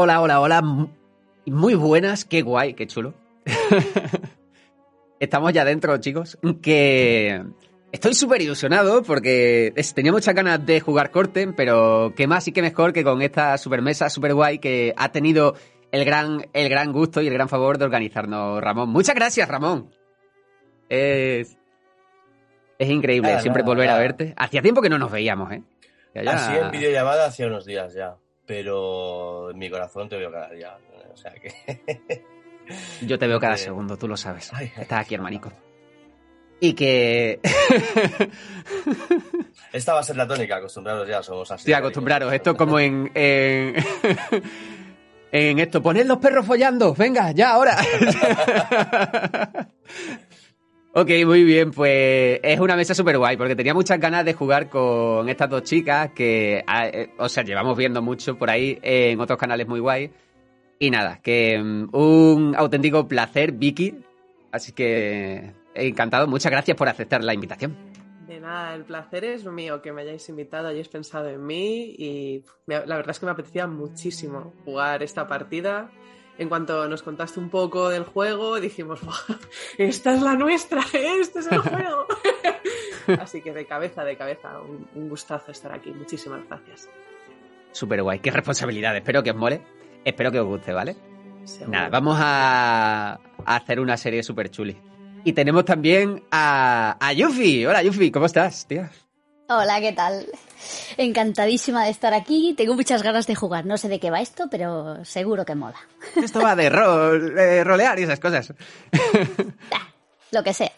Hola, hola, hola. Muy buenas, qué guay, qué chulo. Estamos ya dentro, chicos. Que estoy súper ilusionado porque tenía muchas ganas de jugar Corten, pero qué más y qué mejor que con esta super mesa super guay que ha tenido el gran, el gran gusto y el gran favor de organizarnos, Ramón. Muchas gracias, Ramón. Es, es increíble Nada, siempre nada, volver a verte. Hacía tiempo que no nos veíamos, ¿eh? Ya- ya- Así en videollamada hace unos días ya. Pero en mi corazón te veo cada día. O sea que. Yo te veo cada Eh, segundo, tú lo sabes. ay, ay, Estás aquí, hermanico. Y que... Esta va a ser la tónica, acostumbrados ya, somos así. Sí, acostumbraros. Esto como en... En, en esto, poned los perros follando. Venga, ya, ahora. Ok, muy bien. Pues es una mesa súper guay porque tenía muchas ganas de jugar con estas dos chicas que, ah, eh, o sea, llevamos viendo mucho por ahí en otros canales muy guay. Y nada, que mm, un auténtico placer, Vicky. Así que encantado. Muchas gracias por aceptar la invitación. De nada, el placer es mío que me hayáis invitado, hayáis pensado en mí y la verdad es que me apetecía muchísimo jugar esta partida. En cuanto nos contaste un poco del juego, dijimos, "Buah, esta es la nuestra, este es el juego. Así que de cabeza, de cabeza, un, un gustazo estar aquí. Muchísimas gracias. Súper guay. Qué responsabilidad. Espero que os mole. Espero que os guste, ¿vale? Seguro. Nada, vamos a, a hacer una serie súper chuli. Y tenemos también a, a Yuffie. Hola, Yuffie, ¿cómo estás, tía? Hola, ¿qué tal? Encantadísima de estar aquí. Tengo muchas ganas de jugar. No sé de qué va esto, pero seguro que mola. Esto va de rol, de rolear y esas cosas. Ah, Lo que sea.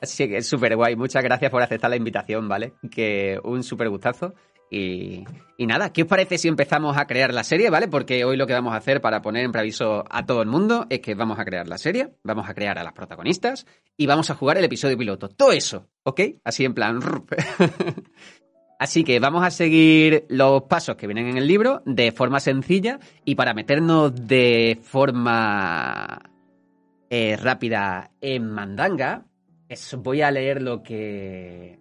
Así que es súper guay. Muchas gracias por aceptar la invitación, ¿vale? Que un súper gustazo. Y, y nada, ¿qué os parece si empezamos a crear la serie, ¿vale? Porque hoy lo que vamos a hacer para poner en preaviso a todo el mundo es que vamos a crear la serie, vamos a crear a las protagonistas y vamos a jugar el episodio piloto. Todo eso, ¿ok? Así en plan... Así que vamos a seguir los pasos que vienen en el libro de forma sencilla y para meternos de forma eh, rápida en mandanga, voy a leer lo que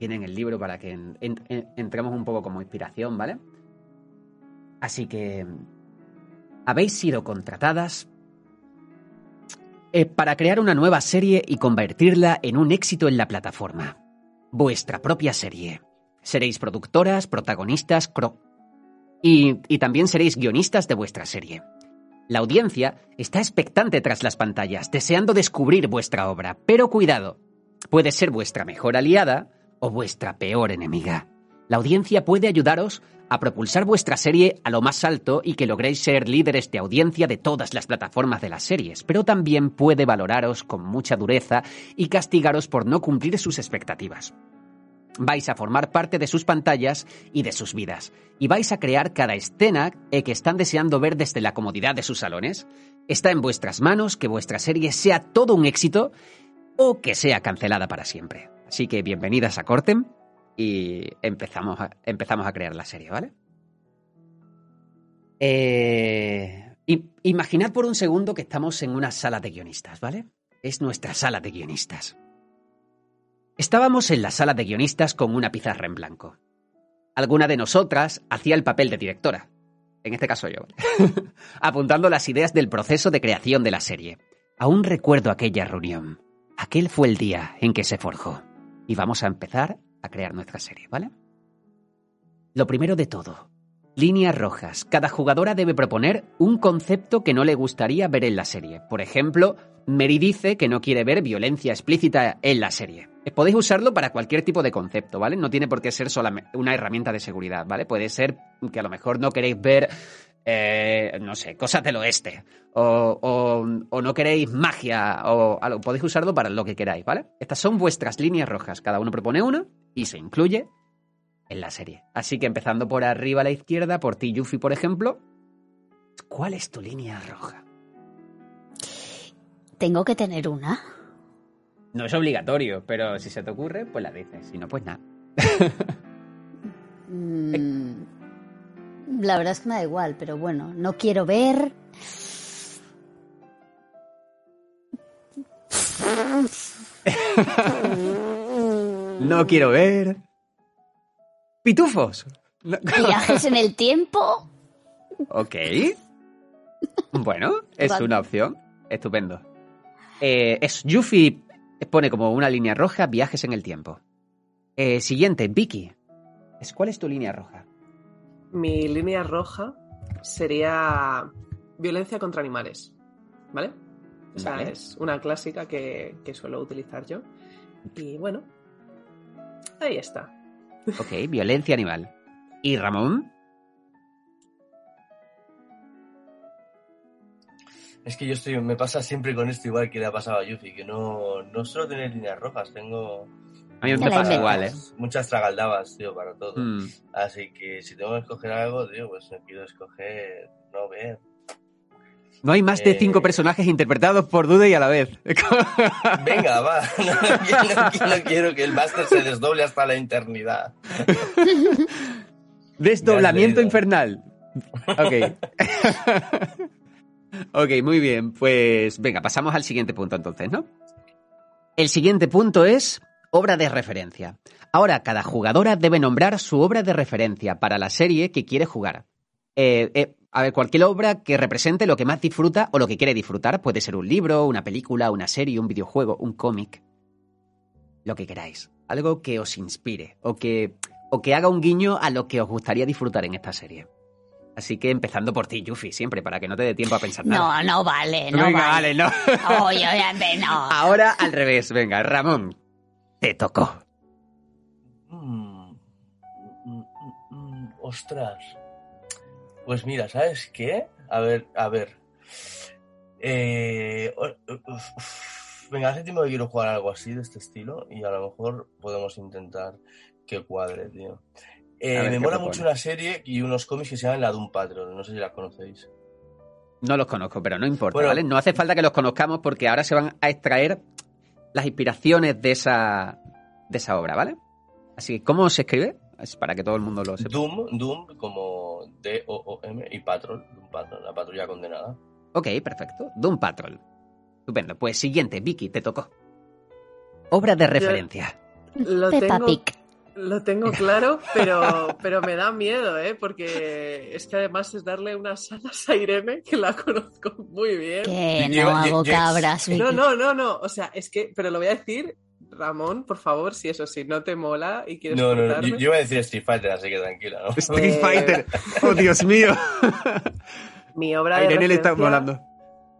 viene en el libro para que en- en- en- entremos un poco como inspiración, ¿vale? Así que habéis sido contratadas eh, para crear una nueva serie y convertirla en un éxito en la plataforma. Vuestra propia serie. Seréis productoras, protagonistas, cro- y, y también seréis guionistas de vuestra serie. La audiencia está expectante tras las pantallas, deseando descubrir vuestra obra, pero cuidado, puede ser vuestra mejor aliada o vuestra peor enemiga. La audiencia puede ayudaros a propulsar vuestra serie a lo más alto y que logréis ser líderes de audiencia de todas las plataformas de las series, pero también puede valoraros con mucha dureza y castigaros por no cumplir sus expectativas. Vais a formar parte de sus pantallas y de sus vidas, y vais a crear cada escena que están deseando ver desde la comodidad de sus salones. Está en vuestras manos que vuestra serie sea todo un éxito o que sea cancelada para siempre. Así que bienvenidas a Cortem y empezamos a, empezamos a crear la serie, ¿vale? Eh, imaginad por un segundo que estamos en una sala de guionistas, ¿vale? Es nuestra sala de guionistas. Estábamos en la sala de guionistas con una pizarra en blanco. Alguna de nosotras hacía el papel de directora. En este caso yo. ¿vale? Apuntando las ideas del proceso de creación de la serie. Aún recuerdo aquella reunión. Aquel fue el día en que se forjó. Y vamos a empezar a crear nuestra serie, ¿vale? Lo primero de todo. Líneas rojas. Cada jugadora debe proponer un concepto que no le gustaría ver en la serie. Por ejemplo, Mary dice que no quiere ver violencia explícita en la serie. Eh, Podéis usarlo para cualquier tipo de concepto, ¿vale? No tiene por qué ser solamente una herramienta de seguridad, ¿vale? Puede ser que a lo mejor no queréis ver eh, no sé, cosas del oeste, o, o- o no queréis magia, o algo, podéis usarlo para lo que queráis, ¿vale? Estas son vuestras líneas rojas. Cada uno propone una y se incluye en la serie. Así que empezando por arriba a la izquierda, por ti, Yuffie, por ejemplo, ¿cuál es tu línea roja? Tengo que tener una. No es obligatorio, pero si se te ocurre, pues la dices. Si no, pues nada. Mm, La verdad es que me da igual, pero bueno, no quiero ver. No quiero ver. Pitufos. Viajes en el tiempo. Ok. Bueno, es Vale. una opción. Estupendo. Eh, es Yuffie pone como una línea roja viajes en el tiempo. Eh, siguiente, Vicky. ¿Cuál es tu línea roja? Mi línea roja sería violencia contra animales. ¿Vale? Esa Vale. es una clásica que, que suelo utilizar yo. Y bueno, ahí está. Ok, violencia animal. ¿Y Ramón? Es que yo estoy, me pasa siempre con esto igual que le ha pasado a Yuffie, que no, no suelo tener líneas rojas, tengo A mí me pasa inventas. igual, ¿eh? muchas tragaldabas, tío, para todo. Mm. Así que si tengo que escoger algo, tío, pues me quiero escoger no ver. No hay más de Eh. cinco personajes interpretados por Dude y a la vez. Venga, va, no, quiero, no quiero que el máster se desdoble hasta la eternidad. Desdoblamiento infernal. Ok. ok, muy bien. Pues venga, pasamos al siguiente punto entonces, ¿no? El siguiente punto es obra de referencia. Ahora, cada jugadora debe nombrar su obra de referencia para la serie que quiere jugar. Eh, eh, a ver, cualquier obra que represente lo que más disfruta o lo que quiere disfrutar. Puede ser un libro, una película, una serie, un videojuego, un cómic. Lo que queráis. Algo que os inspire o que, o que haga un guiño a lo que os gustaría disfrutar en esta serie. Así que empezando por ti, Yuffie, siempre, para que no te dé tiempo a pensar nada. No, no vale, no Venga, vale. vale, no. Obviamente no. Ahora al revés, venga, Ramón. Te tocó. Mm, mm, mm, ostras. Pues mira, ¿sabes qué? A ver, a ver. Eh, o- uf, uf. venga, hace tiempo que quiero jugar algo así de este estilo y a lo mejor podemos intentar que cuadre, tío. Eh, me ¿qué mola propone? mucho una serie y unos cómics que se llaman La Doom Patrol, no sé si la conocéis. No los conozco, pero no importa, Bueno. ¿vale? No hace falta que los conozcamos porque ahora se van a extraer las inspiraciones de esa, de esa obra, ¿vale? Así que, ¿cómo se escribe? Es para que todo el mundo lo sepa. Doom, Doom como D-O-O-M y Patrol, Doom Patrol, la patrulla condenada. Ok, perfecto. Doom Patrol. Estupendo. Pues siguiente, Vicky, te tocó. Obra de referencia. Lo Peppa tengo, Pig. Lo tengo claro, pero, pero me da miedo, ¿eh? Porque es que además es darle unas alas a Irene, que la conozco muy bien. Que no hago cabras. No, no, no, no. O sea, es que, pero lo voy a decir, Ramón, por favor, si eso sí no te mola y quieres No, no, yo, yo iba a decir Street Fighter, así que tranquila, ¿no? Street Eh, Fighter. Oh, Dios mío. Mi obra A de Irene le está referencia- molando.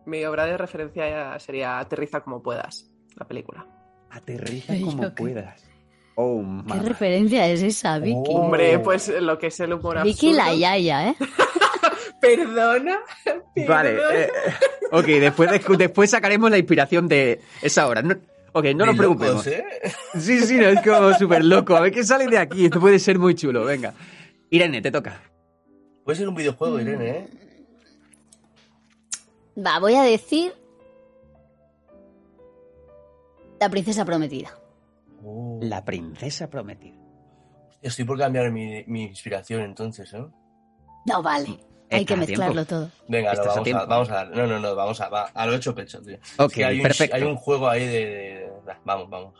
Mi obra de referencia sería Aterriza como puedas, la película. Aterriza como puedas. Oh, ¿Qué referencia es esa, Vicky? Oh. Hombre, pues lo que es el humor Vicky la. Yaya, ¿eh? Perdona. Vale. eh, ok, después, de- después sacaremos la inspiración de esa obra. No- ok, no nos preocupemos. locos, ¿eh? Sí, sí, no, es como súper loco. A ver qué sale de aquí. Esto puede ser muy chulo. Venga. Irene, te toca. Puede ser un videojuego, Irene, ¿eh? Va, voy a decir. La princesa prometida. La princesa prometida. Estoy por cambiar mi, mi inspiración entonces, ¿eh? No vale. Hay que mezclarlo tiempo. todo. Venga, no, a vamos, a, vamos a dar. No, no, no, vamos a, va, a lo hecho pecho, tío. Ok, Es que hay un, perfecto. hay un juego ahí de. de- de- vamos, vamos.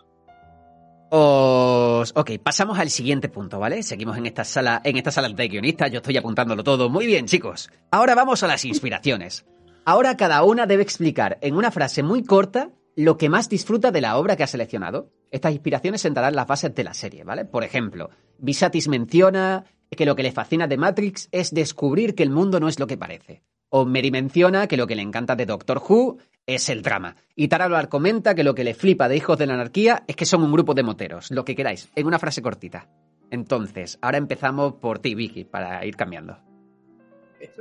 Os... Ok, pasamos al siguiente punto, ¿vale? Seguimos en esta sala, en esta sala de guionistas, yo estoy apuntándolo todo. Muy bien, chicos. Ahora vamos a las inspiraciones. Ahora cada una debe explicar en una frase muy corta lo que más disfruta de la obra que ha seleccionado. Estas inspiraciones sentarán las bases de la serie, ¿vale? Por ejemplo, Visatis menciona que lo que le fascina de Matrix es descubrir que el mundo no es lo que parece. O Mary menciona que lo que le encanta de Doctor Who es el drama. Y Tara Loar comenta que lo que le flipa de Hijos de la Anarquía es que son un grupo de moteros, lo que queráis, en una frase cortita. Entonces, ahora empezamos por ti, Vicky, para ir cambiando.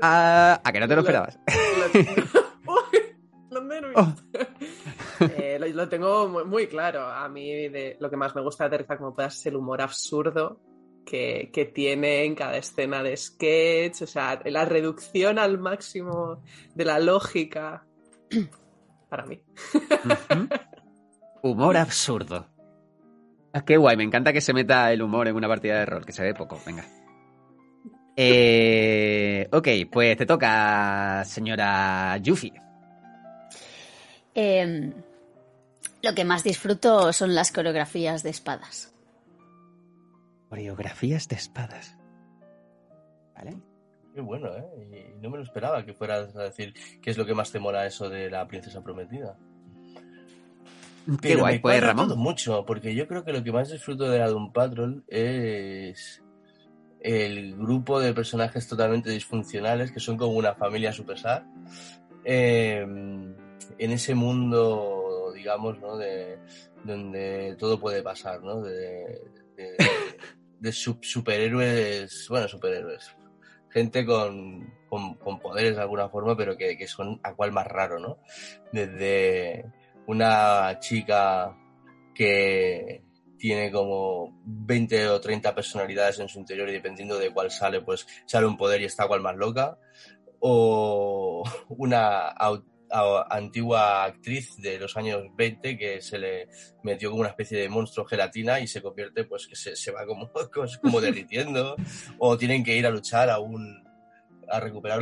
Ah, ¿A que no te lo esperabas? Nervios. Oh. Eh, lo, lo tengo muy, muy claro. A mí de, lo que más me gusta de Aterriza como puedas es el humor absurdo que, que tiene en cada escena de sketch, o sea, la reducción al máximo de la lógica. Para mí. Humor absurdo. Ah, qué guay, me encanta que se meta el humor en una partida de rol, que se ve poco, venga. Eh, ok, pues te toca, señora Yuffie. Eh, lo que más disfruto son las coreografías de espadas. Coreografías de espadas. ¿Vale? Qué bueno, ¿eh? Y no me lo esperaba que fueras a decir qué es lo que más te mola eso de la princesa prometida. Qué Pero guay, me pues Ramón. mucho, porque yo creo que lo que más disfruto de la Doom Patrol es el grupo de personajes totalmente disfuncionales que son como una familia super sad. eh, en ese mundo, digamos, ¿no? De, donde todo puede pasar, ¿no? De, de- superhéroes, bueno, superhéroes. Gente con, con, poderes de alguna forma, pero que, que son a cual más raro, ¿no? Desde una chica que tiene como 20 o 30 personalidades en su interior y dependiendo de cuál sale, pues sale un poder y está cual más loca. O una antigua actriz de los años 20 que se le metió como una especie de monstruo gelatina y se convierte, pues que se, se va como, como derritiendo. O tienen que ir a luchar a un a recuperar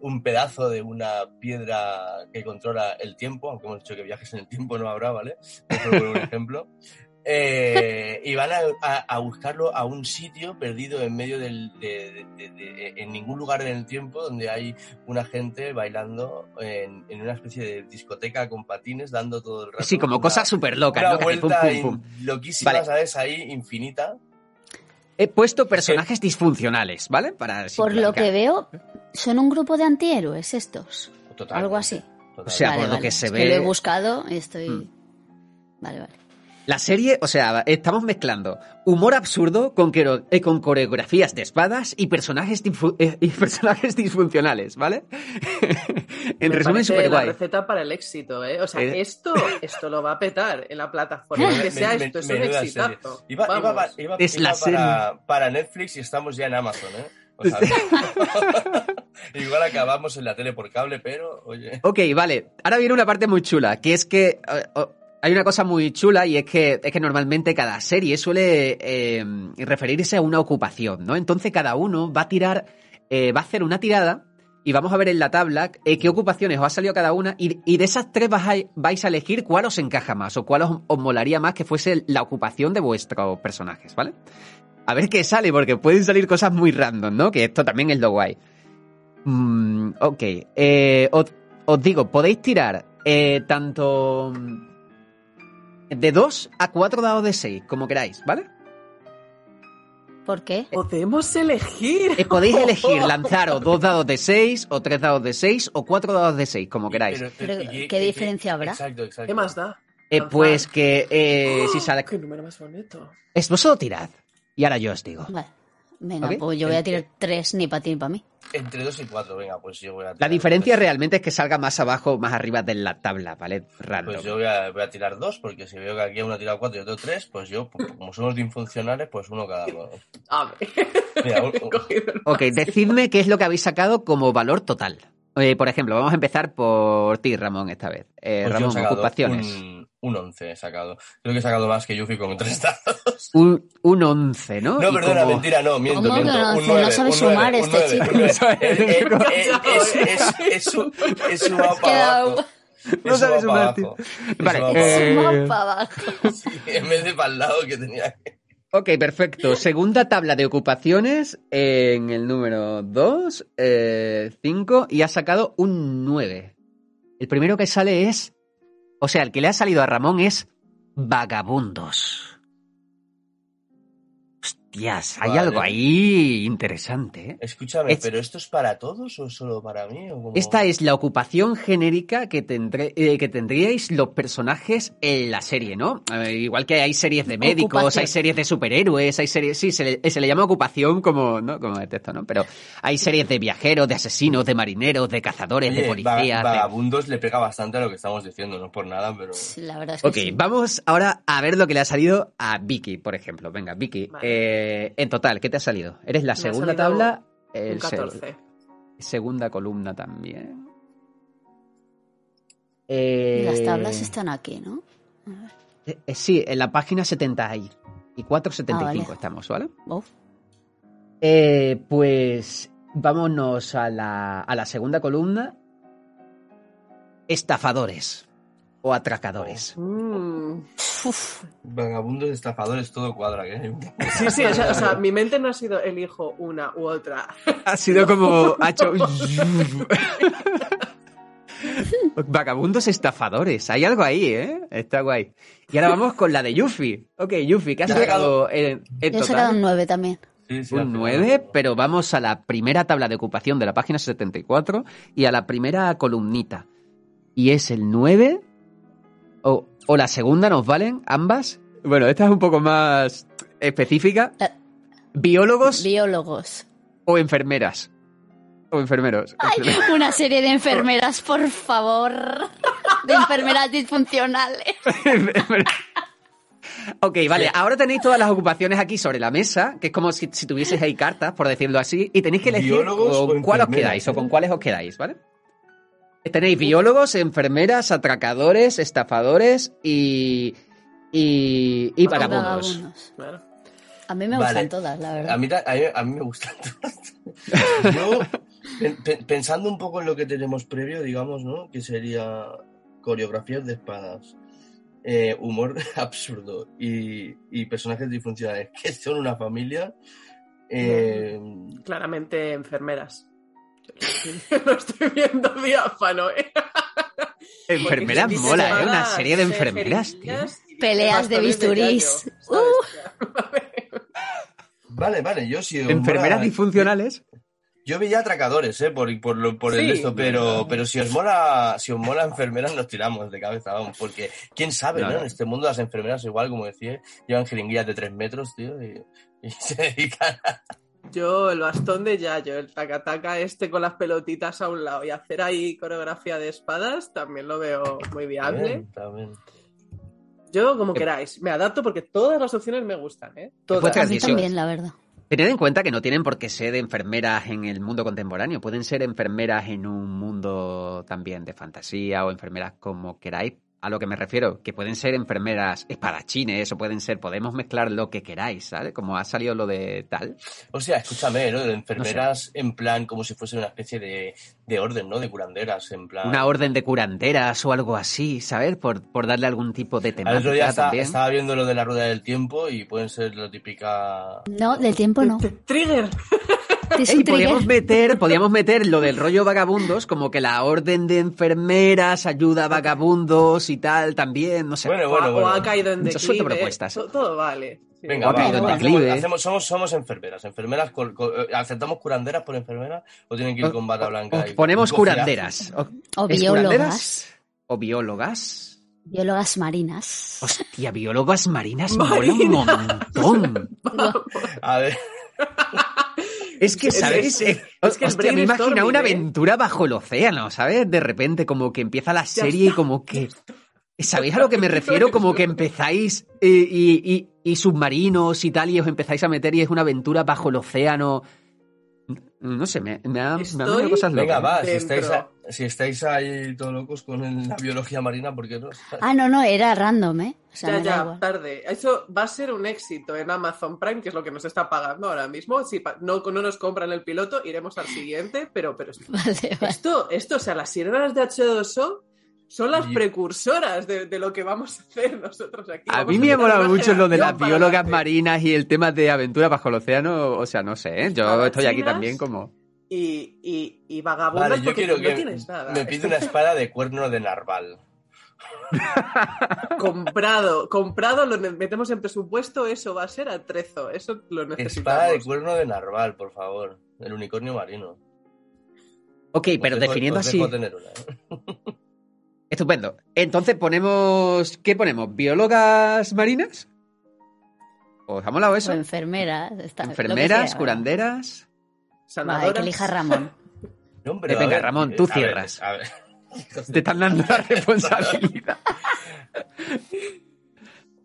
un pedazo de una piedra que controla el tiempo, aunque hemos dicho que viajes en el tiempo no habrá, ¿vale? Por un ejemplo. Eh, y van a, a- a buscarlo a un sitio perdido en medio del, de, de- de- de- en ningún lugar en el tiempo donde hay una gente bailando en, en una especie de discoteca con patines dando todo el rato. Sí, como una- cosas súper locas, una. Que pum, vuelta pum, in- pum. loquísima, Vale. ¿sabes? Ahí infinita. He puesto personajes disfuncionales, ¿vale? Para Por lo que veo, son un grupo de antihéroes estos. Totalmente, Algo así. totalmente. O sea, Vale, por lo que se Es ve- lo he buscado y estoy. Mm. Vale, vale. La serie, o sea, estamos mezclando humor absurdo con, eh, con coreografías de espadas y personajes, eh, y personajes disfuncionales, ¿vale? en Me resumen, súper la guay. receta para el éxito, ¿eh? O sea, Eh. esto, esto lo va a petar en la plataforma. Que sea me- esto, es me- un exitazo. serie. Iba, iba pa- iba- Es iba la para, para Netflix y estamos ya en Amazon, ¿eh? O sea, igual acabamos en la tele por cable, pero, oye. Ok, vale. Ahora viene una parte muy chula, que es que hay una cosa muy chula y es que, es que normalmente cada serie suele eh, referirse a una ocupación, ¿no? Entonces cada uno va a tirar, eh, va a hacer una tirada y vamos a ver en la tabla eh, qué ocupaciones os ha salido cada una y, de esas tres vais a, vais a elegir cuál os encaja más o cuál os, os molaría más que fuese la ocupación de vuestros personajes, ¿vale? A ver qué sale, porque pueden salir cosas muy random, ¿no? Que esto también es lo guay. Mm, ok. Os, digo, podéis tirar tanto de 2 a 4 dados de 6, como queráis, ¿vale? ¿Por qué? Podemos elegir. Eh, podéis elegir lanzaros dos dados de 6, o tres dados de 6, o cuatro dados de 6, como queráis. Pero, ¿y ¿qué diferencia habrá? Exacto, exacto. ¿Qué más da? Eh, pues que eh, si sale... ¡Qué número más bonito! Es vosotros tirad. Y ahora yo os digo. Vale. Venga, Ok. pues yo voy a tirar tres ni para ti ni para mí. Entre 2 y 4, venga, pues yo voy a La tirar diferencia dos. realmente es que salga más abajo, más arriba de la tabla, ¿vale? Random. Pues yo voy a, voy a tirar 2, porque si veo que aquí uno ha tirado 4 y otro 3, pues yo, pues, como somos de infuncionales, pues uno cada uno. A ver. Mira, un- el Ok, decidme qué es lo que habéis sacado como valor total. Eh, por ejemplo, vamos a empezar por ti, Ramón, esta vez. Eh, Pues Ramón, ocupaciones. Un, un 11 he sacado. Creo que he sacado más que Yuffie con 3 dados. Un, un 11, ¿no? No, perdona, como- mentira, no, miento, ¿Cómo miento. no? Un No 9, sabe un sumar 9, este un 9, chico. un 9. No sabe Eh, eh, sumar. eh, Es, es, es, su- es sumado para Quedado. abajo. No He sabe sumado sumar, tío. Vale, sumado para eh, abajo. Suma para abajo. Sí, en vez de para el lado que tenía que... Ok, perfecto. Segunda tabla de ocupaciones en el número 2, 5, y ha sacado un 9. El primero que sale es... O sea, el que le ha salido a Ramón es vagabundos. Hostias, hay Vale. algo ahí interesante, ¿eh? Escúchame, Es- ¿pero esto es para todos o solo para mí? o? Esta es la ocupación genérica que, tendré, eh, que tendríais los personajes en la serie, ¿no? Eh, igual que hay series de médicos, Ocupación. hay series de superhéroes, hay series... Sí, se le, se le llama ocupación como, ¿no? como de texto, ¿no? Pero hay series de viajeros, de asesinos, de marineros, de cazadores, de Oye, va- policías... de- Vagabundos le pega bastante a lo que estamos diciendo, no por nada, pero... La verdad es que Ok, sí. vamos ahora a ver lo que le ha salido a Vicky, por ejemplo. Venga, Vicky, Vale. eh, en total, ¿qué te ha salido? ¿Eres la Me ha segunda tabla? Un el se- 14. segunda columna también. Y Eh, Las tablas están aquí, ¿no? eh, eh, sí, en la página 70 y, y 475 Ah, vale. estamos, ¿vale? Uf. Eh, pues vámonos a la, a la segunda columna. Estafadores o atracadores. Mm. Vagabundos, estafadores, todo cuadra. ¿eh? Sí, sí, o sea, o sea, mi mente no ha sido elijo una u otra. Ha sido como... Ha hecho... Vagabundos estafadores. Hay algo ahí, ¿eh? Está guay. Y ahora vamos con la de Yuffie. Ok, Yuffie, ¿qué has sacado en, en Yo he sacado un 9 también. Sí, sí, al Un final. 9, pero vamos a la primera tabla de ocupación de la página 74 y a la primera columnita. Y es el 9 o, o la segunda, ¿nos valen ambas? Bueno, esta es un poco más específica. Eh. ¿Biólogos Biólogos. o enfermeras? O enfermeros. Ay, una serie de enfermeras, por favor. De enfermeras disfuncionales. ok, vale, ahora tenéis todas las ocupaciones aquí sobre la mesa, que es como si, si tuvieseis ahí cartas, por decirlo así, y tenéis que elegir con o cuál os quedáis o con cuáles os quedáis, ¿vale? Tenéis biólogos, enfermeras, atracadores, estafadores y. y. y vagabundos. A mí me Vale. gustan todas, la verdad. a mí, a mí me gustan todas. Yo, pen- pen- pensando un poco en lo que tenemos previo, digamos, ¿no? Que sería coreografías de espadas, eh, humor absurdo y, y personajes disfuncionales que son una familia. eh, Claramente enfermeras. Lo estoy viendo diáfano, ¿eh? Enfermeras Porque mola, ¿eh? Una serie de enfermeras, tío. Peleas de bisturís. Vale, vale, yo sí. Enfermeras disfuncionales. Yo veía atracadores, ¿eh? Por, por, por el Sí. esto, pero, pero si os mola, si os mola enfermeras, nos tiramos de cabeza, vamos, porque quién sabe, no. En este mundo las enfermeras, igual, como decía, llevan jeringuillas de tres metros, tío, y, y se dedican a... Yo, el bastón de Yayo, el tacataca este con las pelotitas a un lado y hacer ahí coreografía de espadas, también lo veo muy viable. También. Yo, como queráis, me adapto porque todas las opciones me gustan, ¿eh? Todas. A mí también, la verdad. Tened en cuenta que no tienen por qué ser enfermeras en el mundo contemporáneo. Pueden ser enfermeras en un mundo también de fantasía o enfermeras como queráis. A lo que me refiero, que pueden ser enfermeras espadachines o pueden ser, podemos mezclar lo que queráis, ¿sabes? Como ha salido lo de tal. O sea, escúchame, ¿no? De enfermeras en plan como si fuese una especie de, de orden, ¿no? De curanderas, en plan... Una orden de curanderas o algo así, ¿sabes? Por, por darle algún tipo de Al otro día temática está- también. estaba viendo lo de la rueda del tiempo y pueden ser la típica... No, del tiempo no. Trigger. Ey, podíamos meter, podíamos meter lo del rollo vagabundos, como que la orden de enfermeras ayuda a vagabundos y tal también, no sé. Bueno, o, bueno, ha- o bueno. ha caído en Mucho declive. suelto propuestas. To- Todo, vale. Sí. Venga, Ha va, caído en declive. hacemos- somos, somos enfermeras. ¿Enfermeras eh, ¿Aceptamos curanderas por enfermeras o tienen que ir con bata blanca? Y- ponemos y curanderas. O, O ¿es biólogas. curanderas? ¿O biólogas? Biólogas marinas. Hostia, biólogas marinas mola un montón. A ver, Es que, Es- ¿sabes? es- es que hostia, me brainstorming, una ¿eh? aventura bajo el océano, ¿sabes? De repente, como que empieza la serie y como que... ¿Sabéis a lo que me refiero? Como que empezáis eh, y, y- y submarinos y tal, y os empezáis a meter y es una aventura bajo el océano. No sé, me, me ha, me ha Estoy- venido cosas locas. venga, va, si estáis, a- si estáis ahí todos locos con el- la biología marina, ¿por qué no? Ah, no, no, era random, ¿eh? O sea, Ya, ya, igual. tarde. Eso va a ser un éxito en Amazon Prime, que es lo que nos está pagando ahora mismo. Si pa- no, no nos compran el piloto, iremos al siguiente, pero, pero esto, Vale, vale. esto, esto, o sea, las sirenas de H2O son las Y- precursoras de, de lo que vamos a hacer nosotros aquí. A Vamos mí me ha molado mucho lo de las biólogas adelante. marinas y el tema de aventura bajo el océano. O sea, no sé, ¿eh? yo estoy aquí también como... Y, y, y vagabundos Vale, yo porque quiero no que tienes nada. me pide una espada de cuerno de narval. comprado, comprado, lo metemos en presupuesto, eso va a ser atrezo. Eso lo Espada de necesitamos. cuerno de narval, por favor. El unicornio marino. Ok, pero Os dejo- definiendo os así. tener una, ¿eh? Estupendo. Entonces ponemos. ¿Qué ponemos? ¿Biólogas marinas? ¿Os ha molado eso? O enfermeras. está- lo que Enfermeras, sea. curanderas. Va, hay Sanadoras. que elija Ramón. No, pero Venga, ver, Ramón, eh, tú a ver, cierras. a ver. Te están dando la responsabilidad.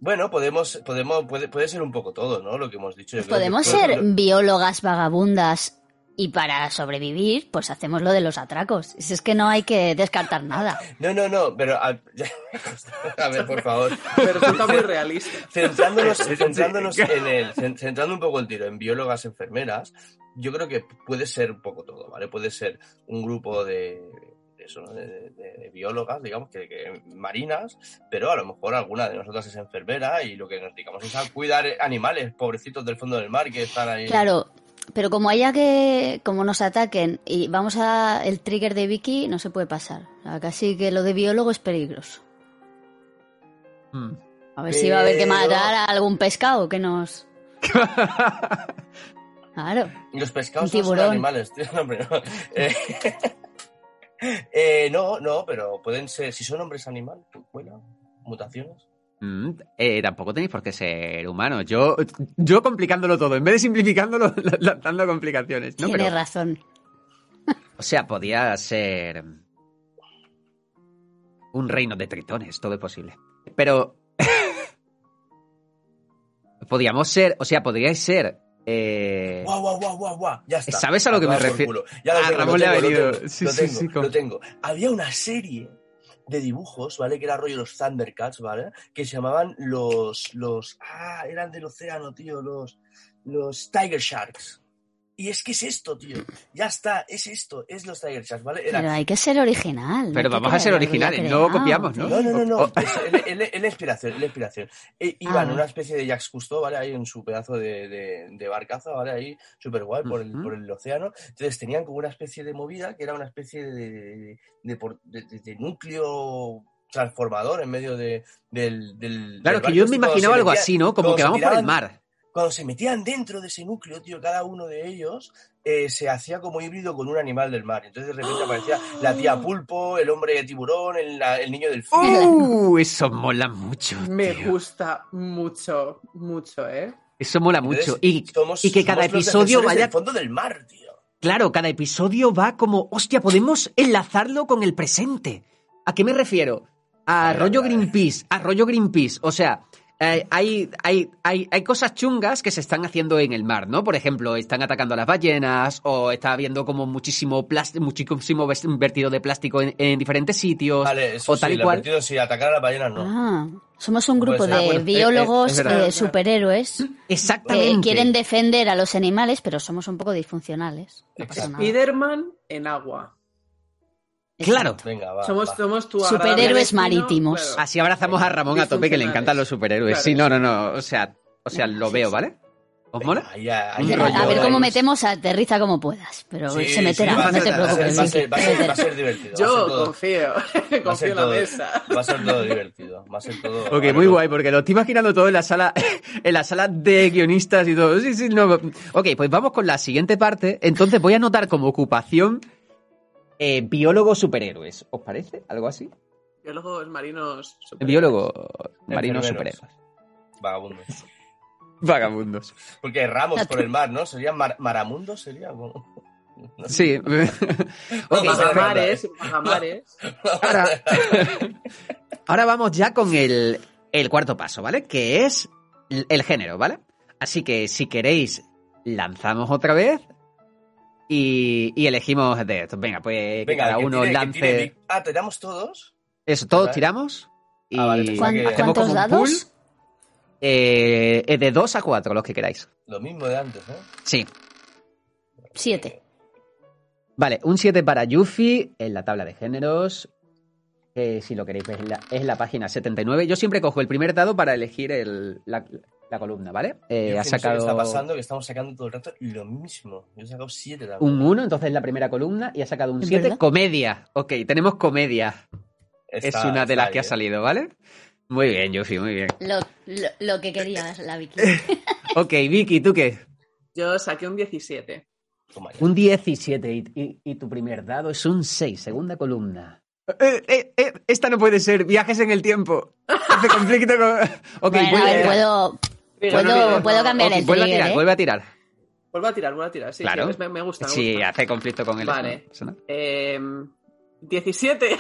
Bueno, podemos, podemos, puede, puede ser un poco todo, ¿no? Lo que hemos dicho. Yo creo que Podemos ser biólogas vagabundas y para sobrevivir, pues hacemos lo de los atracos. Si es que no hay que descartar nada. No, no, no, pero a, ver, por favor. Me resulta muy realista. Centrándonos, centrándonos en el, cen- centrando un poco el tiro en biólogas enfermeras, yo creo que puede ser un poco todo, ¿vale? Puede ser un grupo de, de eso, ¿no? de, de- de biólogas, digamos, que, que marinas, pero a lo mejor alguna de nosotras es enfermera y lo que nos dedicamos es a cuidar animales, pobrecitos del fondo del mar que están ahí. Claro, pero como haya que, como nos ataquen y vamos a el trigger de Vicky, no se puede pasar. Casi que lo de biólogo es peligroso. Hmm. A ver si va a haber que matar a algún pescado que nos. Claro. Y los pescados son animales, tío. No, hombre, no. Eh, eh, no, no, pero pueden ser, si son hombres animal, bueno, mutaciones. Mm, eh, tampoco tenéis por qué ser humanos. Yo, yo complicándolo todo. En vez de simplificándolo, dando complicaciones. No, Tiene pero, razón. o sea, podía ser un reino de tritones. Todo es posible. Pero podíamos ser, o sea, podríais ser. eh, Guau, guau, guau, guau, guau. Ya está. ¿Sabes a lo que me refiero? culo. Ya lo A tengo, Ramón lo le ha lo venido. tengo, Sí, lo sí, tengo, sí, lo tengo. Había una serie de dibujos, ¿vale? Que era rollo los Thundercats, ¿vale? Que se llamaban los, los, ah, eran del océano, tío, los, los Tiger Sharks. Y es que es esto, tío. Ya está, es esto, es los Tiger Sharks, ¿vale? Era, Pero hay que ser original. no Pero vamos a ser originales, no copiamos, ¿no? No, no, no, no. O- Es, es- es- es la inspiración, es la inspiración. E- iban Ah. una especie de Jacques Cousteau, ¿vale? Ahí en su pedazo de, de, de barcaza, ¿vale? Ahí, súper guay, por el, Ujú. por el océano. Entonces tenían como una especie de movida que era una especie de, de, de por- de- de- de núcleo transformador en medio de, del, del. Claro, del que yo me imaginaba algo así, ¿no? Como que vamos por el mar. Cuando se metían dentro de ese núcleo, tío, cada uno de ellos eh, se hacía como híbrido con un animal del mar. Entonces de repente aparecía la tía pulpo, el hombre tiburón, el, la- el niño del ¡Uh! Eso mola mucho. Me gusta mucho, mucho, ¿eh? Eso mola Entonces, mucho. Y, somos- y que cada episodio vaya. del fondo del mar, tío. Claro, cada episodio va como. Hostia, podemos enlazarlo con el presente. ¿A qué me refiero? A A ver, rollo a. Greenpeace. A rollo Greenpeace. O sea. Eh, hay, hay, hay, hay cosas chungas que se están haciendo en el mar, ¿no? Por ejemplo, están atacando a las ballenas o está habiendo como muchísimo, plástico, muchísimo vertido de plástico en, en diferentes sitios Vale, eso o sí, tal y el cual. advertido, sí, atacar a las ballenas no. Ah, somos un grupo Puede ser. de Ah, bueno, eh, biólogos, eh, es eh, superhéroes, que Exactamente. quieren defender a los animales, pero somos un poco disfuncionales. No. Spiderman en agua. Claro. Venga, va. somos, va. somos tu Superhéroes marítimos. claro. Así abrazamos a Ramón a tope que le encantan los superhéroes. Claro. Sí, no, no, no. O sea, o sea, lo veo. ¿vale? ¿Os mola? A ver cómo metemos, aterriza como puedas, pero Sí, se meterá, sí, no te ser- preocupes. Va a ser, Vicky, va a se ser- va a meterá. ser divertido. Yo todo- confío, confío en la todo- mesa. Va a ser todo divertido. Va a ser todo. Ok, muy guay, porque lo estoy imaginando todo en la sala, en la sala de guionistas y todo. Sí, sí, no. Ok, pues vamos con la siguiente parte. Entonces voy a anotar como ocupación eh, biólogo superhéroes. ¿Os parece? ¿Algo así? Biólogos marinos. super- Biólogo marinos superhéroes. Vagabundos. Vagabundos. Porque ramos por el mar, ¿no? Serían mar- maramundos, sería como. No sé. Sí. ok, Vamos a ver. Magamares, magamares. ahora, ahora vamos ya con el, el cuarto paso, ¿vale? Que es el género, ¿vale? Así que si queréis, lanzamos otra vez y, y elegimos de estos. Venga, pues que Venga, cada que uno tire- que lance. tire- Ah, ¿tenemos todos? Eso, todos Vale. tiramos y Ah, vale, pensaba ¿Cuán- que- hacemos ¿Cuántos como un dados? pool. Eh, eh, de 2 a 4, los que queráis. Lo mismo de antes, ¿eh? Sí. Siete. Vale, un 7 para Yuffie en la tabla de géneros. que si lo queréis, es la, es la página 79. Yo siempre cojo el primer dado para elegir el- la, la columna, ¿vale? Eh, ha que sacado está pasando? Que estamos sacando todo el rato lo mismo. Yo he sacado siete también. un 1, entonces la primera columna, y ha sacado un ¿Es 7. verdad? Comedia. Ok, tenemos comedia. es Está- una de las ahí, que ha salido, ¿vale? Muy bien, Yufi, muy bien. Lo, lo, lo que querías, la Vicky. Ok, Vicky, ¿tú qué? Yo saqué un 17. Toma ya. Un 17 y, y- y tu primer dado es un 6, segunda columna. Eh, eh, eh, esta no puede ser, viajes en el tiempo. Hace conflicto con... Ok, bueno, ver, a puedo, puedo, puedo cambiar el vuelve a tirar, ¿eh? vuelve a tirar. Vuelvo a tirar, vuelvo a tirar. Sí, Claro. sí, me, me gusta. me Sí, gusta. hace conflicto con el Vale. eso, ¿no? Eh, 17.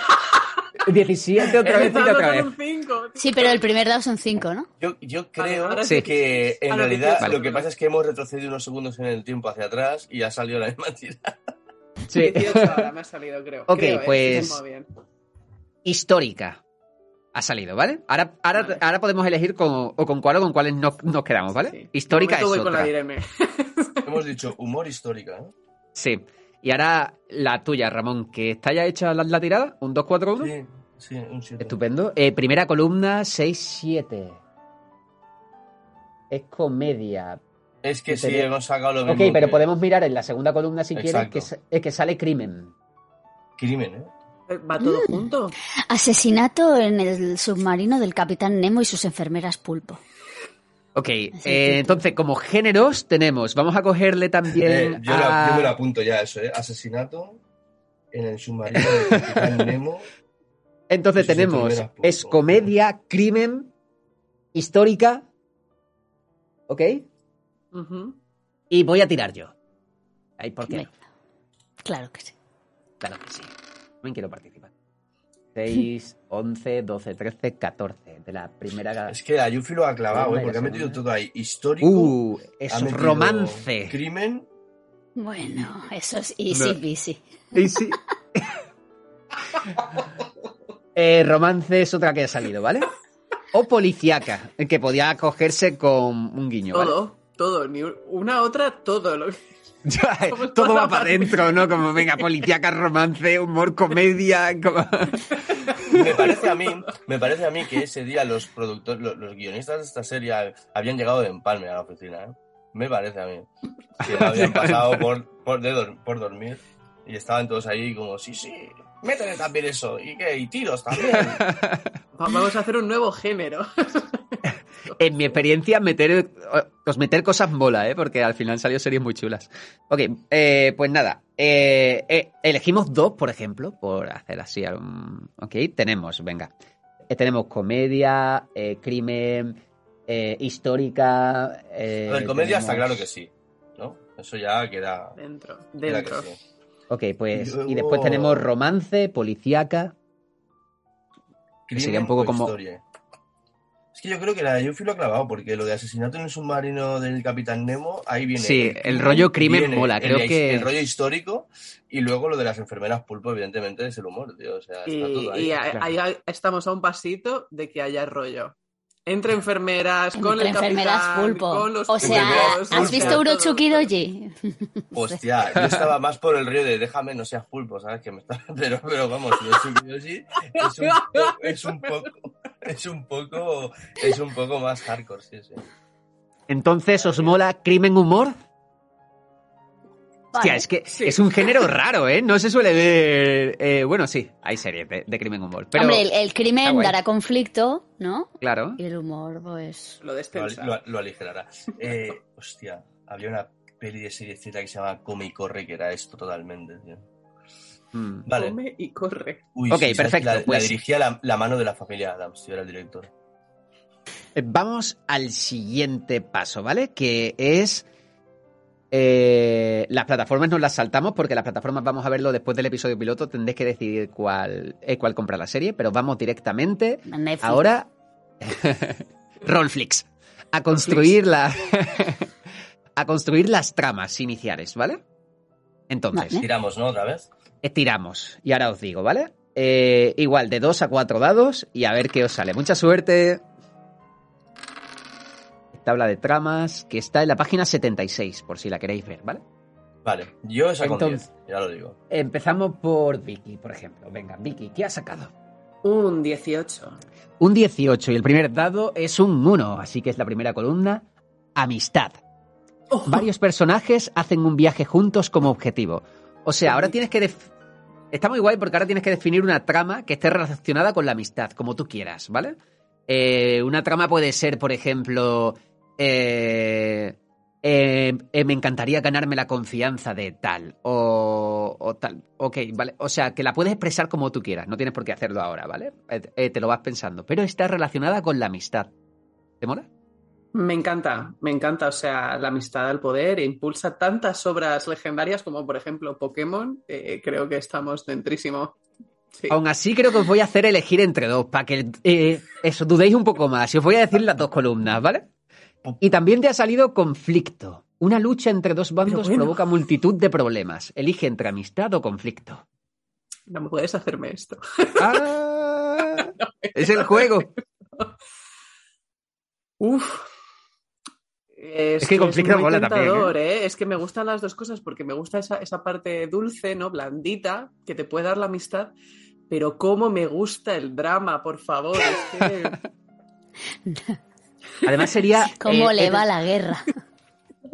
17 otra vez otra vez. un 5. Sí, pero el primer dado son cinco, ¿no? Yo, yo creo ahora sí. que en no, realidad 18. lo que pasa es que hemos retrocedido unos segundos en el tiempo hacia atrás y ha salido la misma tira. Sí. 18 ahora me ha salido, creo. Ok, Creo, ¿eh? pues-. Histórica. Ha salido, ¿vale? Ahora, ahora, Vale. ahora podemos elegir con, o con cuál o con cuáles nos, nos quedamos, ¿vale? Sí. Histórica es voy con la otra. Hemos dicho humor histórica, ¿no? Sí. Y ahora la tuya, Ramón, que está ya hecha la, la tirada, un 2-4-1. Sí, sí, un 7. Estupendo. Eh, primera columna, 6-7. Es comedia. Es que sí, hemos sacado lo Ok, mismo. pero que podemos mirar en la segunda columna si quieres, Exacto. que, sa- es que sale crimen. Crimen, ¿eh? ¿Va todo junto? Asesinato en el submarino del Capitán Nemo y sus enfermeras pulpo. Ok, eh, entonces como géneros tenemos, vamos a cogerle también Eh, yo, lo- a- yo me lo apunto ya eso, ¿eh? Asesinato en el submarino del Capitán Nemo. Entonces tenemos, es comedia, crimen, histórica, ¿ok? Y voy a tirar yo. Ay, ¿por qué? Claro que sí. Claro que sí. También quiero participar. 6, 11, 12, 13, 14. De la primera... Es que la Yufi lo ha clavado, ¿eh? Porque ha metido todo ahí. Histórico. Uh, es romance. Crimen. Bueno, eso es easy No. peasy. Y sí. Eh, romance es otra que ha salido, ¿vale? O policíaca, que podía cogerse con un guiño, ¿vale? Todo, todo. Ni una otra, todo. Lo... Como Todo va para adentro, ¿no? Como, venga, policíaca, romance, humor, comedia. como- Me parece a mí, me parece a mí que ese día los productores, los, los guionistas de esta serie habían llegado de empalme a la oficina, ¿eh? Me parece a mí. Que habían pasado por, por, de dor- por dormir y estaban todos ahí como, sí, sí, métele también eso. ¿Y qué? Y tiros también. Vamos a hacer un nuevo género. En mi experiencia, meter, pues meter cosas mola, ¿eh? Porque al final salió series muy chulas. Ok, eh, pues nada. eh, eh, elegimos dos, por ejemplo, por hacer así algún... Ok, tenemos, venga. Eh, tenemos comedia, eh, crimen, eh, histórica... eh, A ver, comedia está claro que sí, ¿no? Eso ya queda, Dentro, queda que dentro. sí. Ok, pues... Y luego- Y después tenemos romance, policíaca... Crimen sería un poco como- historia. Es que yo creo que la de Yuffie lo ha clavado, porque lo de asesinato en el submarino del Capitán Nemo, ahí viene. Sí, el rollo crimen viene mola, el creo de- que- El rollo histórico y luego lo de las enfermeras pulpo, evidentemente, es el humor, tío. O sea, está Y, todo ahí. y a- claro. ahí estamos a un pasito de que haya rollo. Entre enfermeras, con Entre el enfermeras capitán, pulpo. con los O sea, pulpos, ¿has visto Urochuki. Doji? Hostia, yo estaba más por el río de déjame, no seas pulpo, ¿sabes? Que me está... pero, pero vamos, es un, poco, es un poco, es un poco, es un poco más hardcore, sí, sí. Entonces, ¿os mola crimen humor? Hostia, es que Sí. es un género raro, ¿eh? No se suele ver... eh, bueno, sí, hay series de, de crimen humor. Pero, Hombre, el, crimen dará conflicto, ¿no? claro. Y el humor, pues... Lo Lo, descensa. lo- lo aligerará. Eh, hostia, había una peli de serie Z que se llama Come y Corre, que era esto totalmente, tío. Mm. Vale. Come y corre. Uy, Ok, sí, perfecto, La, la pues- dirigía la, la mano de la familia Adams, yo era el director. Eh, Vamos al siguiente paso, ¿vale? Que es... eh, las plataformas nos las saltamos porque las plataformas vamos a verlo después del episodio piloto. Tendréis que decidir cuál, eh, cuál comprar la serie, pero vamos directamente Netflix. ahora Rollflix a construir la a construir las tramas iniciales, ¿vale? Entonces, Vale. Tiramos, ¿no? Otra vez. Estiramos y ahora os digo, ¿vale? Eh, igual de 2 a 4 dados y a ver qué os sale. Mucha suerte. Tabla de tramas que está en la página 76 por si la queréis ver, ¿vale? Vale, yo saco Entonces- 10, ya lo digo. Empezamos por Vicky, por ejemplo. Venga, Vicky, ¿qué has sacado? Un 18. Un 18 y el primer dado es un 1, así que es la primera columna. Amistad. Varios personajes hacen un viaje juntos como objetivo. O sea, ahora tienes que... está muy guay porque ahora tienes que definir una trama que esté relacionada con la amistad, como tú quieras, ¿vale? Eh, una trama puede ser, por ejemplo, eh, eh, me encantaría ganarme la confianza de tal o, o tal. Ok, vale. O sea, que la puedes expresar como tú quieras. No tienes por qué hacerlo ahora, ¿vale? Te lo vas pensando. Pero está relacionada con la amistad. ¿Te mola? Me encanta, me encanta. O sea, la amistad al poder impulsa tantas obras legendarias como, por ejemplo, Pokémon. Eh, creo que estamos dentrísimo. Sí. Aún así, creo que os voy a hacer elegir entre dos para que eh, eso dudéis un poco más. Y os voy a decir las dos columnas, ¿vale? Y también te ha salido conflicto. Una lucha entre dos bandos bueno. provoca multitud de problemas. Elige entre amistad o conflicto. No me puedes hacerme esto. ¡Ah! es el juego. Uf. Es, Es que conflicto también, tentador, ¿eh? Es que me gustan las dos cosas porque me gusta esa, esa parte dulce, ¿no? Blandita, que te puede dar la amistad, pero cómo me gusta el drama, por favor. Es que... Además sería... ¿Cómo eh, le eh, va la guerra?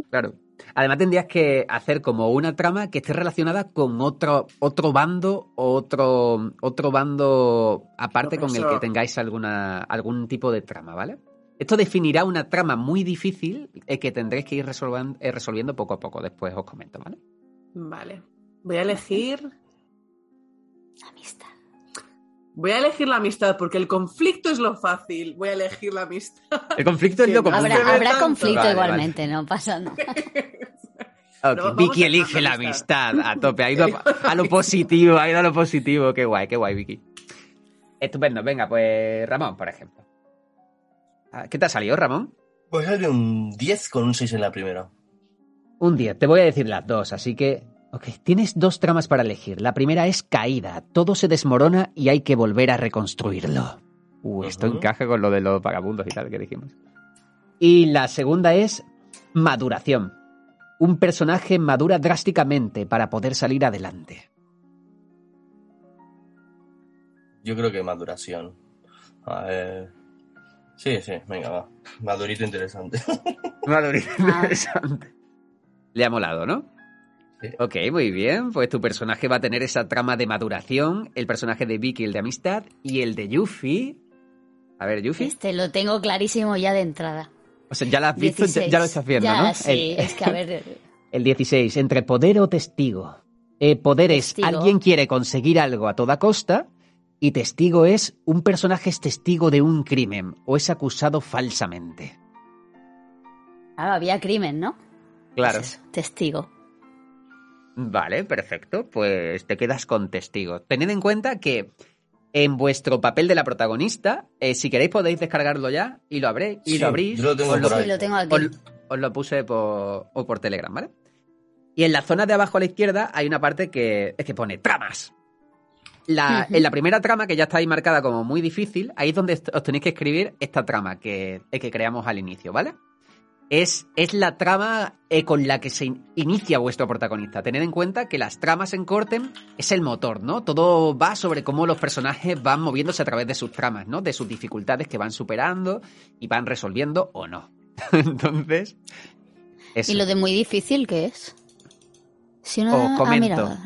Claro. Además tendrías que hacer como una trama que esté relacionada con otro, otro bando o otro, otro bando aparte No, con el que tengáis alguna, algún tipo de trama, ¿vale? Esto definirá una trama muy difícil eh, que tendréis que ir resolvan- eh, resolviendo poco a poco. Después os comento, ¿vale? Vale. Voy a elegir. Amistad. Voy a elegir la amistad porque el conflicto es lo fácil. Voy a elegir la amistad. El conflicto es lo común. Habrá- Habrá, tanto. conflicto Vale, igualmente, no pasa nada. No, Vicky elige la la amistad amistad. a tope. Ha ido a, a lo positivo, ha ido a lo positivo. Qué guay, qué guay, Vicky. Estupendo. Venga, pues Ramón, por ejemplo. Ah, ¿Qué te ha salido, Ramón? Pues sale un 10 con un 6 en la primera. Un 10. Te voy a decir las dos, así que... Ok, tienes dos tramas para elegir. La primera es caída. Todo se desmorona y hay que volver a reconstruirlo. Uh, esto Ujú. encaja con lo de los vagabundos y tal que dijimos. Y la segunda es maduración. Un personaje madura drásticamente para poder salir adelante. Yo creo que maduración. A ver. Sí, sí, venga, va. Madurito interesante. Madurito interesante. Le ha molado, ¿no? Sí. Ok, muy bien. Pues tu personaje va a tener esa trama de maduración, el personaje de Vicky, el de amistad, y el de Yuffie. A ver, Yuffie. Este lo tengo clarísimo ya de entrada. O sea, ya lo has visto, ya, 16. ya lo estás viendo, Ya, ¿no? Sí, El, es que a ver. el 16, entre poder o testigo. Eh, poder es alguien quiere conseguir algo a toda costa y testigo es un personaje es testigo de un crimen o es acusado falsamente. Claro, había crimen, ¿no? Claro. Pues eso, testigo. Vale, perfecto. Pues te quedas con testigo. Tened en cuenta que en vuestro papel de la protagonista, eh, si queréis podéis descargarlo ya y lo abréis y Sí, lo abrís. yo lo tengo os lo, por ahí. Sí, lo tengo aquí. os, os lo puse por, o por Telegram, ¿vale? Y en la zona de abajo a la izquierda hay una parte que, es que pone tramas. La-. En la primera trama, que ya está ahí marcada como muy difícil, ahí es donde os tenéis que escribir esta trama que, que creamos al inicio, ¿vale? Es, es la trama eh, con la que se in- inicia vuestro protagonista. Tened en cuenta que las tramas en Cortem es el motor, ¿no? Todo va sobre cómo los personajes van moviéndose a través de sus tramas, ¿no? De sus dificultades que van superando y van resolviendo o no. Entonces, eso. ¿Y lo de muy difícil qué es? Si Os no, ah, comento. mira,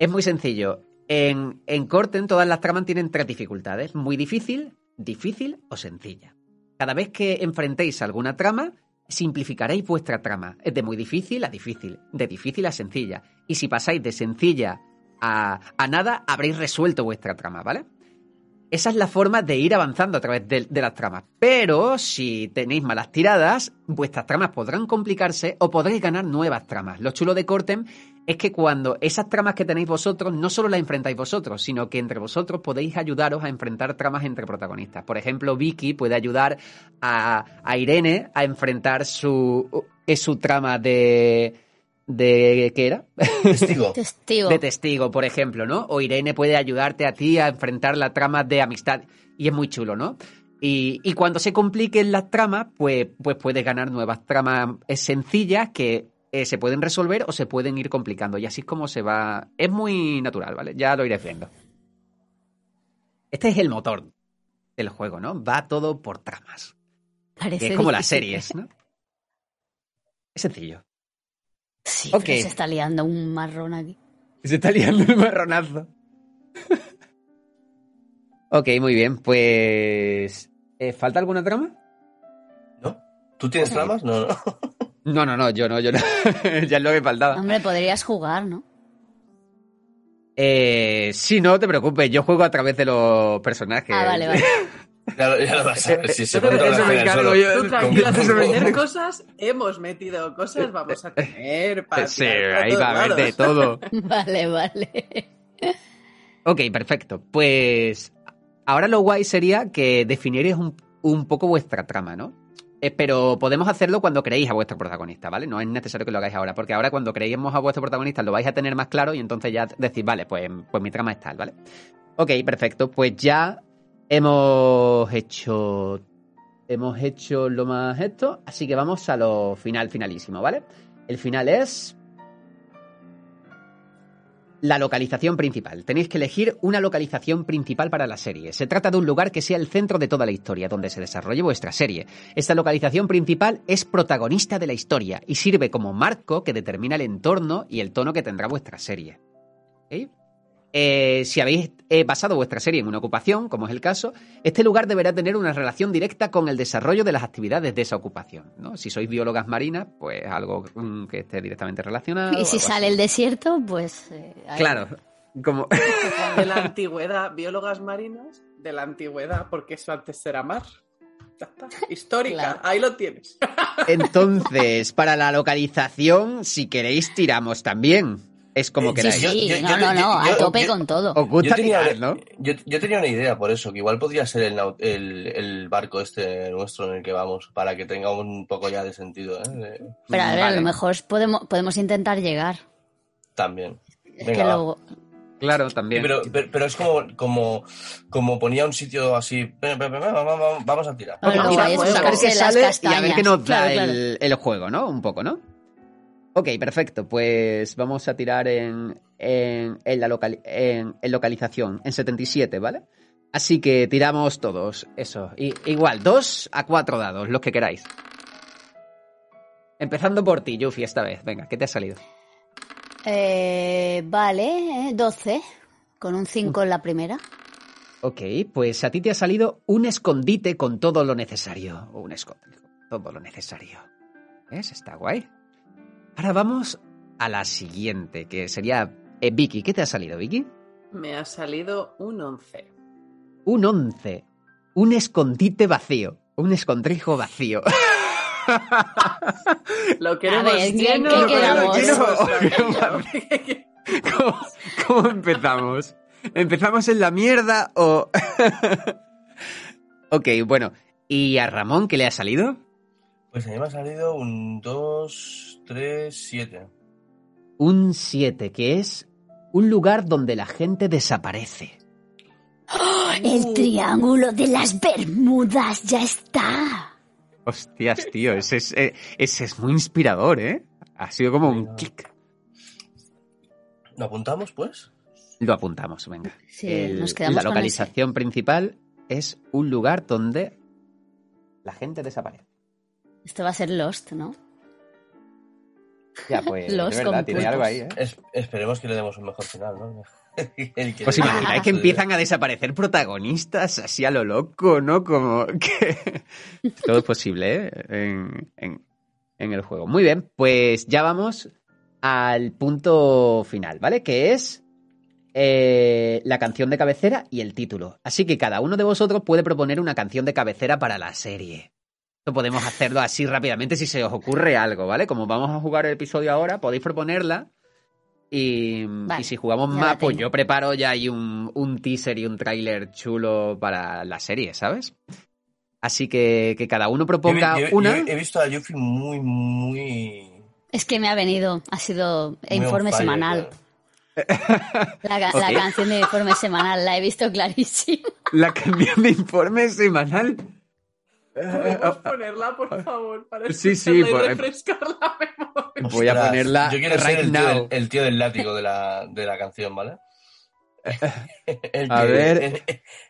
Es muy sencillo. En, en Corten todas las tramas tienen tres dificultades. Muy difícil, difícil o sencilla. Cada vez que enfrentéis alguna trama, simplificaréis vuestra trama. Es de muy difícil a difícil, de difícil a sencilla. Y si pasáis de sencilla a, a nada, habréis resuelto vuestra trama, ¿vale? Esa es la forma de ir avanzando a través de, las tramas. Pero si tenéis malas tiradas, vuestras tramas podrán complicarse o podréis ganar nuevas tramas. Lo chulo de Cortem es que cuando esas tramas que tenéis vosotros no solo las enfrentáis vosotros, sino que entre vosotros podéis ayudaros a enfrentar tramas entre protagonistas. Por ejemplo, Vicky puede ayudar a, a Irene a enfrentar su, es su trama de... de ¿Qué era? Testigo. Testigo. de testigo, por ejemplo, ¿no? O Irene puede ayudarte a ti a enfrentar la trama de amistad. Y es muy chulo, ¿no? Y, y cuando se compliquen las tramas, pues, pues puedes ganar nuevas tramas eh, sencillas que eh, se pueden resolver o se pueden ir complicando. Y así es como se va. Es muy natural, ¿vale? Ya lo iréis viendo. Este es el motor del juego, ¿no? Va todo por tramas. Parece Que es como las series, ¿no? Es sencillo. Sí, Ok. pero se está liando un marrón aquí. Se está liando el marronazo. ok, muy bien. Pues. eh, ¿Falta alguna trama? ¿No? ¿Tú tienes tramas? No, no. No, no, no, yo no, yo no. ya es lo que faltaba. Hombre, podrías jugar, ¿no? Eh, sí, no te preocupes, yo juego a través de los personajes. Ah, vale, vale. Ya, lo- ya lo vas a ver. Si se Eso me encargo yo. Tú tranquila, de meter cosas, hemos metido cosas, vamos a tener para Sí, ahí va a haber de todo. Vale, vale. Ok, perfecto. Pues ahora lo guay sería que definierais un, un poco vuestra trama, ¿no? Eh, pero podemos hacerlo cuando creéis a vuestro protagonista, ¿vale? No es necesario que lo hagáis ahora, porque ahora cuando creemos a vuestro protagonista lo vais a tener más claro y entonces ya decís, vale, pues, pues mi trama es tal, ¿vale? Ok, perfecto. Pues ya hemos hecho. Hemos hecho lo más esto, así que vamos a lo final, finalísimo, ¿vale? El final es la localización principal. Tenéis que elegir una localización principal para la serie. Se trata de un lugar que sea el centro de toda la historia, donde se desarrolle vuestra serie. Esta localización principal es protagonista de la historia y sirve como marco que determina el entorno y el tono que tendrá vuestra serie. ¿Ok? Eh, si habéis eh, basado vuestra serie en una ocupación, como es el caso, este lugar deberá tener una relación directa con el desarrollo de las actividades de esa ocupación. ¿no? Si sois biólogas marinas, pues algo mm, que esté directamente relacionado. Y si así. sale el desierto, pues... eh. Claro, como... De la antigüedad, biólogas marinas, de la antigüedad, porque eso antes era mar. Ya está. Histórica, Claro. ahí lo tienes. Entonces, para la localización, si queréis, tiramos también. Es como Eh, queráis. Sí, sí, yo- no, yo- no, no, yo- a tope yo- con todo. Os gusta Yo tenía, tirar, ¿no? yo, yo tenía una idea por eso, que igual podría ser el, el, el barco este nuestro en el que vamos, para que tenga un poco ya de sentido, ¿eh? Pero a ver, a lo mejor podemos, podemos intentar llegar. También. Es Venga, que va. luego... Claro, también. pero, pero, pero es como, como, como ponía un sitio así, "Venga, venga, venga, vamos, a tirar. Bueno, Vamos a ver qué sale y a ver qué nos da castañas. Claro, el, el juego, ¿no? Un poco, ¿no? Ok, perfecto. Pues vamos a tirar en, en, en la local, en, en localización, en 77, ¿vale? Así que tiramos todos, eso. I- igual, dos a cuatro dados, los que queráis. Empezando por ti, Yuffie, esta vez. Venga, ¿qué te ha salido? Eh, vale, eh, 12. Con un 5 en la primera. Ok, pues a ti te ha salido un escondite con todo lo necesario. Un escondite con todo lo necesario. ¿Ves? Está guay. Ahora vamos a la siguiente, que sería eh, Vicky. ¿Qué te ha salido, Vicky? Me ha salido un 11. Un 11. Un escondite vacío. Un escondrijo vacío. Lo queremos ver, ¿qué- lleno, Lleno. ¿Cómo, cómo empezamos? ¿Empezamos en la mierda o...? ok, bueno. ¿Y a Ramón qué le ha salido? Pues a mí me ha salido un 2, 3, 7. Un 7, que es un lugar donde la gente desaparece. El triángulo de las Bermudas ya está. Hostias, tío, ese es, eh, ese es muy inspirador, ¿eh? Ha sido como un clic. ¿Lo apuntamos, pues? Lo apuntamos, venga. Sí, El- nos quedamos la con localización principal es un lugar donde la gente desaparece. Esto va a ser Lost, ¿no? Ya, pues, Los de verdad, tiene compuestos. algo ahí, ¿eh? Es- esperemos que le demos un mejor final, ¿no? Pues imagináis que empiezan a desaparecer protagonistas así a lo loco, ¿no? Como que... Todo es posible, ¿eh? En, en- en el juego. Muy bien, pues ya vamos al punto final, ¿vale? Que es eh, la canción de cabecera y el título. Así que cada uno de vosotros puede proponer una canción de cabecera para la serie. Esto podemos hacerlo así rápidamente si se os ocurre algo, ¿vale? Como vamos a jugar el episodio ahora, podéis proponerla. Y, Vale, y si jugamos más, pues yo preparo ya ahí un, un teaser y un tráiler chulo para la serie, ¿sabes? Así que que cada uno proponga yo- una. yo he visto a Yuffie muy, muy... Es que me ha venido, ha sido muy informe semanal. claro. La, Ok. canción de informe semanal la he visto clarísima. La canción de informe semanal. ¿Podemos ponerla, por favor? Para Sí, sí, por- refrescar la memoria. Voy a ponerla Yo quiero ser el tío, del, el tío del látigo de la, de la canción, ¿vale? El que, A ver. El,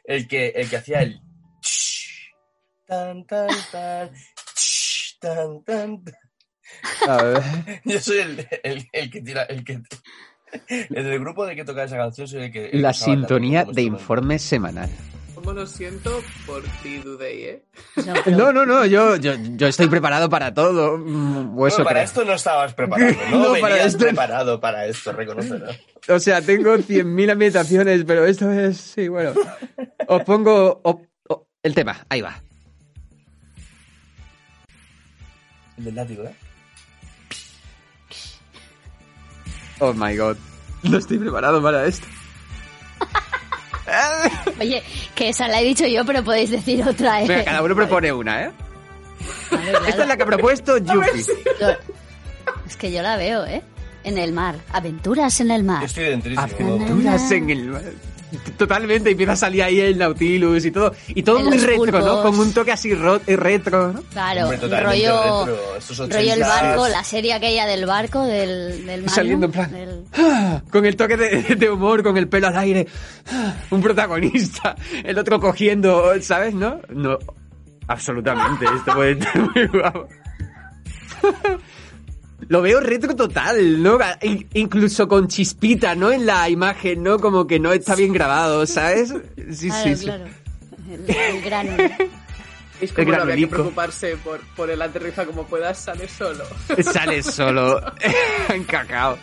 el que, el que hacía el... Tan, tan, tan, tan, tan, tan. A ver. Yo soy el, el, el que tira... El que, En el grupo de que toca esa canción soy el que... el La sintonía de informe semanal. Cómo lo siento por ti, Dudey, ¿eh? No, pero- No, no, no, yo, yo, yo estoy preparado para todo. mm, Bueno, para creo. esto no estabas preparado, no, No, para esto- preparado para esto, reconócelo. O sea, tengo 100.000 ambientaciones, pero esto es. Sí, bueno. Os pongo el tema. Ahí va. El del látigo, ¿eh? Oh my god. No estoy preparado para esto. Oye, que esa la he dicho yo, pero podéis decir otra, ¿eh? Venga, cada uno propone una, ¿eh? Claro. Esta es la que ha propuesto Yuki. Yo- Es que yo la veo, ¿eh? En el mar. Aventuras en el mar. Yo estoy dentrísimo. Aventuras en el mar. Totalmente, empieza a salir ahí el Nautilus y todo. Y todo En muy retro, ¿no? Con un toque así ro- eh, retro, ¿no? Claro, Hombre, rollo, retro, estos rollo el 80s. barco, la serie aquella del barco, del, del Saliendo en plan. del- Con el toque de, de humor, con el pelo al aire. Un protagonista. El otro cogiendo, ¿sabes? ¿No? No. Absolutamente. Esto puede estar muy guapo. Lo veo retro total, ¿no? In- incluso con chispita, ¿no? En la imagen, ¿no? Como que no está bien grabado, ¿sabes? Sí, Claro, sí, sí. claro. El, el grano. Es como no había que preocuparse por, por el aterriza como puedas, sale solo. Sale solo. Encacao.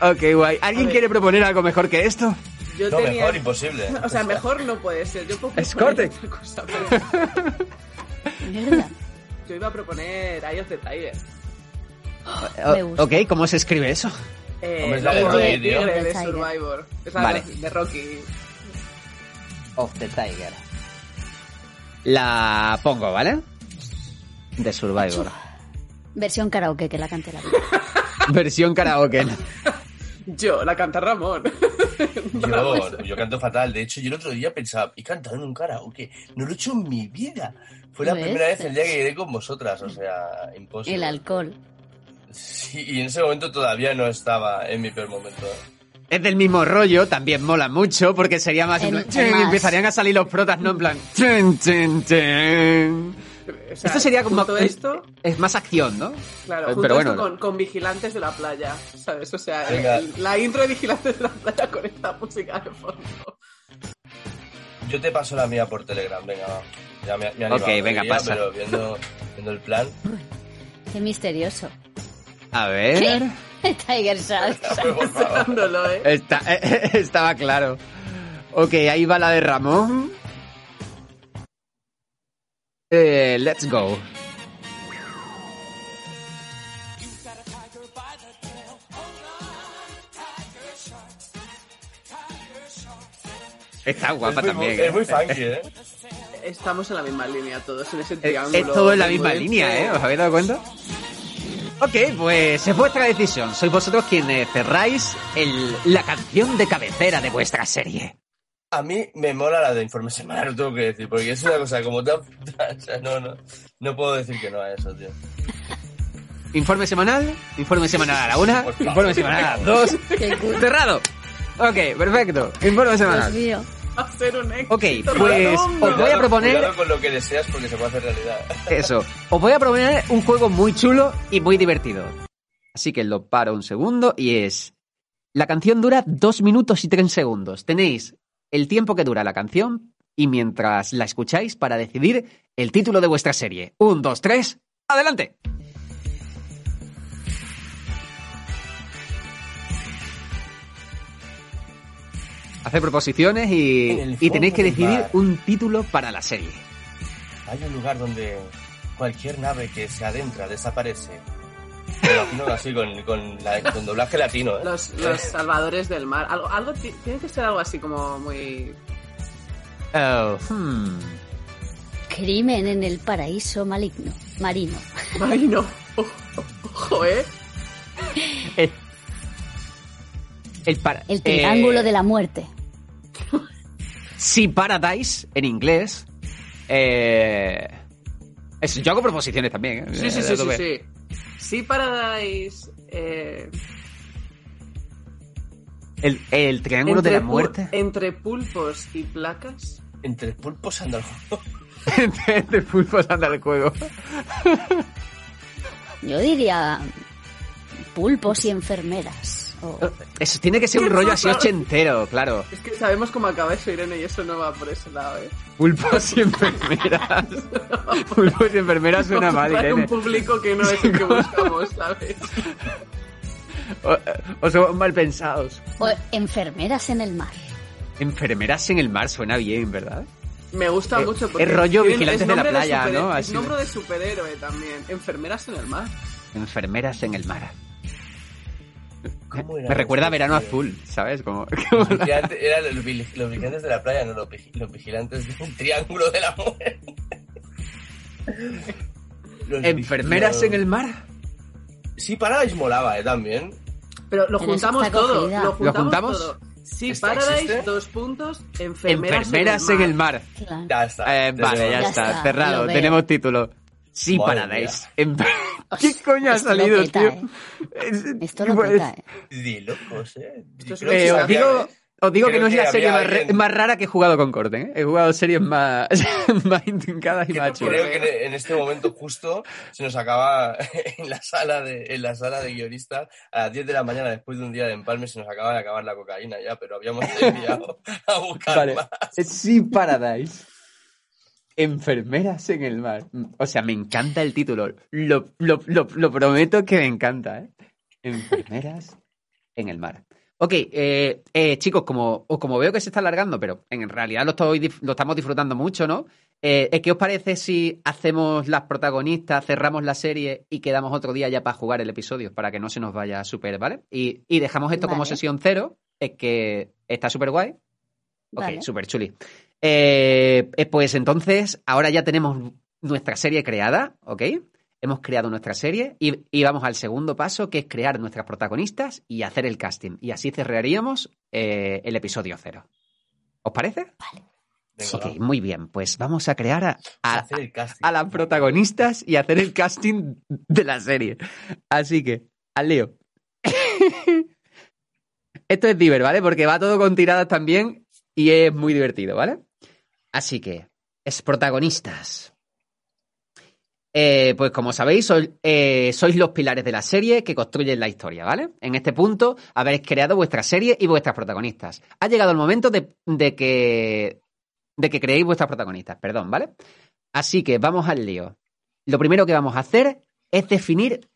Ok, guay. ¿Alguien quiere proponer algo mejor que esto? Yo No, tenía... mejor, imposible. O sea, mejor no puede ser. Yo puedo Escorte. cosa, pero Mierda. yo iba a proponer Eye of the Tiger. Me gusta. ok, ¿cómo se escribe eso? Eh, es la de de de. Survivor. La Vale. de Rocky. Of the Tiger. La pongo, ¿vale? De Survivor. Versión karaoke que la cante la vida. Versión karaoke. Yo, la canta Ramón. Yo, yo canto fatal. De hecho, yo el otro día pensaba, he cantado en un karaoke. No lo he hecho en mi vida. Fue la ¿Ves? primera vez el día que iré con vosotras. O sea, imposible. El alcohol. Sí, y en ese momento todavía no estaba en mi peor momento. Es del mismo rollo, también mola mucho, porque sería más... empezarían a salir los protas, ¿no? En plan... sea, Esto sería como... todo esto, Es más acción, ¿no? claro, Eh, junto pero esto bueno. con, con Vigilantes de la Playa, ¿sabes? O sea, el- la intro de Vigilantes de la Playa con esta música de fondo. Yo te paso la mía por Telegram, venga, va. Ya me, me Ok, venga, todavía, pasa. Pero viendo, viendo el plan. Qué misterioso. A ver... Tiger Shark. Dándolo, ¿eh? Está, estaba claro. Ok, ahí va la de Ramón. Eh, let's go. Está guapa es muy, también. Es ¿eh? muy funky, ¿eh? Estamos en la misma línea todos, en ese Es, triángulo. es todo en la misma línea, ¿eh? ¿Os habéis dado cuenta? Ok, pues es vuestra decisión. Sois vosotros quienes cerráis el- la canción de cabecera de vuestra serie. A mí me mola la de informe semanal, lo tengo que decir, porque es una cosa como tan... O sea, no, no, no puedo decir que no a eso, tío. Informe semanal, informe semanal a la una, informe semanal a las dos. Cerrado. Ok, perfecto. Informe Dios semanal. mío. Ser un éxito. Ok, pues os voy a proponer Cuidado con lo que deseas porque se puede hacer realidad. eso. Os voy a proponer un juego muy chulo y muy divertido. Así que lo paro un segundo y es... La canción dura dos minutos y tres segundos. Tenéis el tiempo que dura la canción y mientras la escucháis para decidir el título de vuestra serie. Un, dos, tres, adelante. Hacer proposiciones y, tenéis que decidir mar. un título para la serie. Hay un lugar donde cualquier nave que se adentra desaparece. Pero imagino así, con, con, la- con doblaje latino, ¿eh? Los, los salvadores del mar. Algo, algo ti- tiene que ser algo así como muy. Oh, hmm. Crimen en el paraíso maligno. Marino. Ay, no. Ojo, ojo, ¿eh? El, el, para- El triángulo eh, de la muerte. Sea Paradise, en inglés. Eh, es- yo hago proposiciones también. ¿eh? Sí, sí, sí, sí, sí. Sí, Paradise. Eh, El, el triángulo de la muerte. Entre pulpos y placas. Entre pulpos anda el juego. de pulpos anda el juego. Yo diría pulpos y enfermeras. Oh. Eso tiene que ser un rollo así ochentero, claro. Es que sabemos cómo acaba eso, Irene, y eso no va por ese lado, ¿eh? Pulpos y enfermeras. Pulpos y enfermeras suena mal, Irene. un público que no es el que buscamos, ¿sabes? O, o somos mal pensados. O enfermeras en el mar. Enfermeras en el mar suena bien, ¿verdad? Me gusta Eh, mucho porque es rollo vigilantes es de la playa, ¿no? Es Así nombre de superhéroe también. Enfermeras en el mar. Enfermeras en el mar. ¿Cómo era Me recuerda a Verano tío? Azul, ¿sabes? Como, como la- Vigilante- Eran los, vigi- los vigilantes de la playa, no los, los vigilantes del triángulo de la muerte. Enfermeras en el mar. Sí, Paradise molaba, ¿eh? También. Pero lo Pero juntamos todo. Lo ¿Lo juntamos todo. Sí, ¿Esta Paradise, existe? dos puntos, enfermeras, Enfermeras en el mar. Claro. Ya está. Eh, vale, ya, Ya está, está, cerrado. Tenemos título. Sí, Madre Paradise. ¿Qué coño ha salido, peta, tío? eh. Es- Esto lo pues, peta, ¿eh? De locos, ¿eh? Esto es eh, os digo, os digo que no es la serie más, alguien- más rara que he jugado con Corten. ¿eh? He jugado series más, más intrincadas y más chulas. Creo que en este momento justo se nos acaba en la sala de en la sala de guionistas a las 10 de la mañana después de un día de empalme se nos acaba de acabar la cocaína ya, pero habíamos enviado a buscar Vale. más. Sí, Paradise. Enfermeras en el mar. O sea, me encanta el título. Lo, lo, lo, lo prometo que me encanta, ¿eh? Enfermeras en el mar. Ok, eh, eh, chicos, como, como veo que se está alargando, pero en realidad lo, estoy, lo estamos disfrutando mucho, ¿no? Eh, ¿Qué os parece si hacemos las protagonistas, cerramos la serie y quedamos otro día ya para jugar el episodio? Para que no se nos vaya súper, ¿vale? Y, y dejamos esto como sesión cero, es que está súper guay. Ok, Vale. súper chuli. Eh, pues entonces, ahora ya tenemos nuestra serie creada, ¿ok? Hemos creado nuestra serie y, y vamos al segundo paso, que es crear nuestras protagonistas y hacer el casting. Y así cerraríamos eh, el episodio cero. ¿Os parece? Venga, ok, vamos muy bien. Pues vamos a crear a las protagonistas y hacer el casting de la serie. Así que, al lío. Esto es diver, ¿vale? Porque va todo con tiradas también y es muy divertido, ¿vale? Así que, es protagonistas. Eh, pues como sabéis, sois, eh, sois los pilares de la serie que construyen la historia, ¿vale? En este punto habéis creado vuestra serie y vuestras protagonistas. Ha llegado el momento de, de que de que creéis vuestras protagonistas, perdón, ¿vale? Así que vamos al lío. Lo primero que vamos a hacer es definir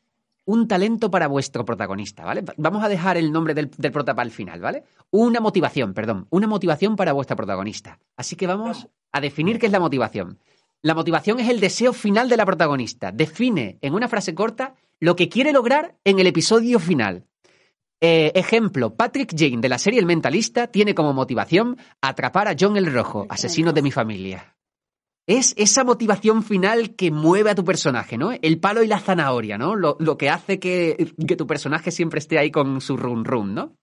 un talento para vuestro protagonista, ¿vale? Vamos a dejar el nombre del, del prota para el final, ¿vale? Una motivación, perdón, una motivación para vuestra protagonista. Así que vamos a definir qué es la motivación. La motivación es el deseo final de la protagonista. Define en una frase corta lo que quiere lograr en el episodio final. Eh, ejemplo, Patrick Jane de la serie El Mentalista tiene como motivación atrapar a John el Rojo, asesino de mi familia. Es esa motivación final que mueve a tu personaje, ¿no? El palo y la zanahoria, ¿no? Lo, lo que hace que, que tu personaje siempre esté ahí con su run run, ¿no?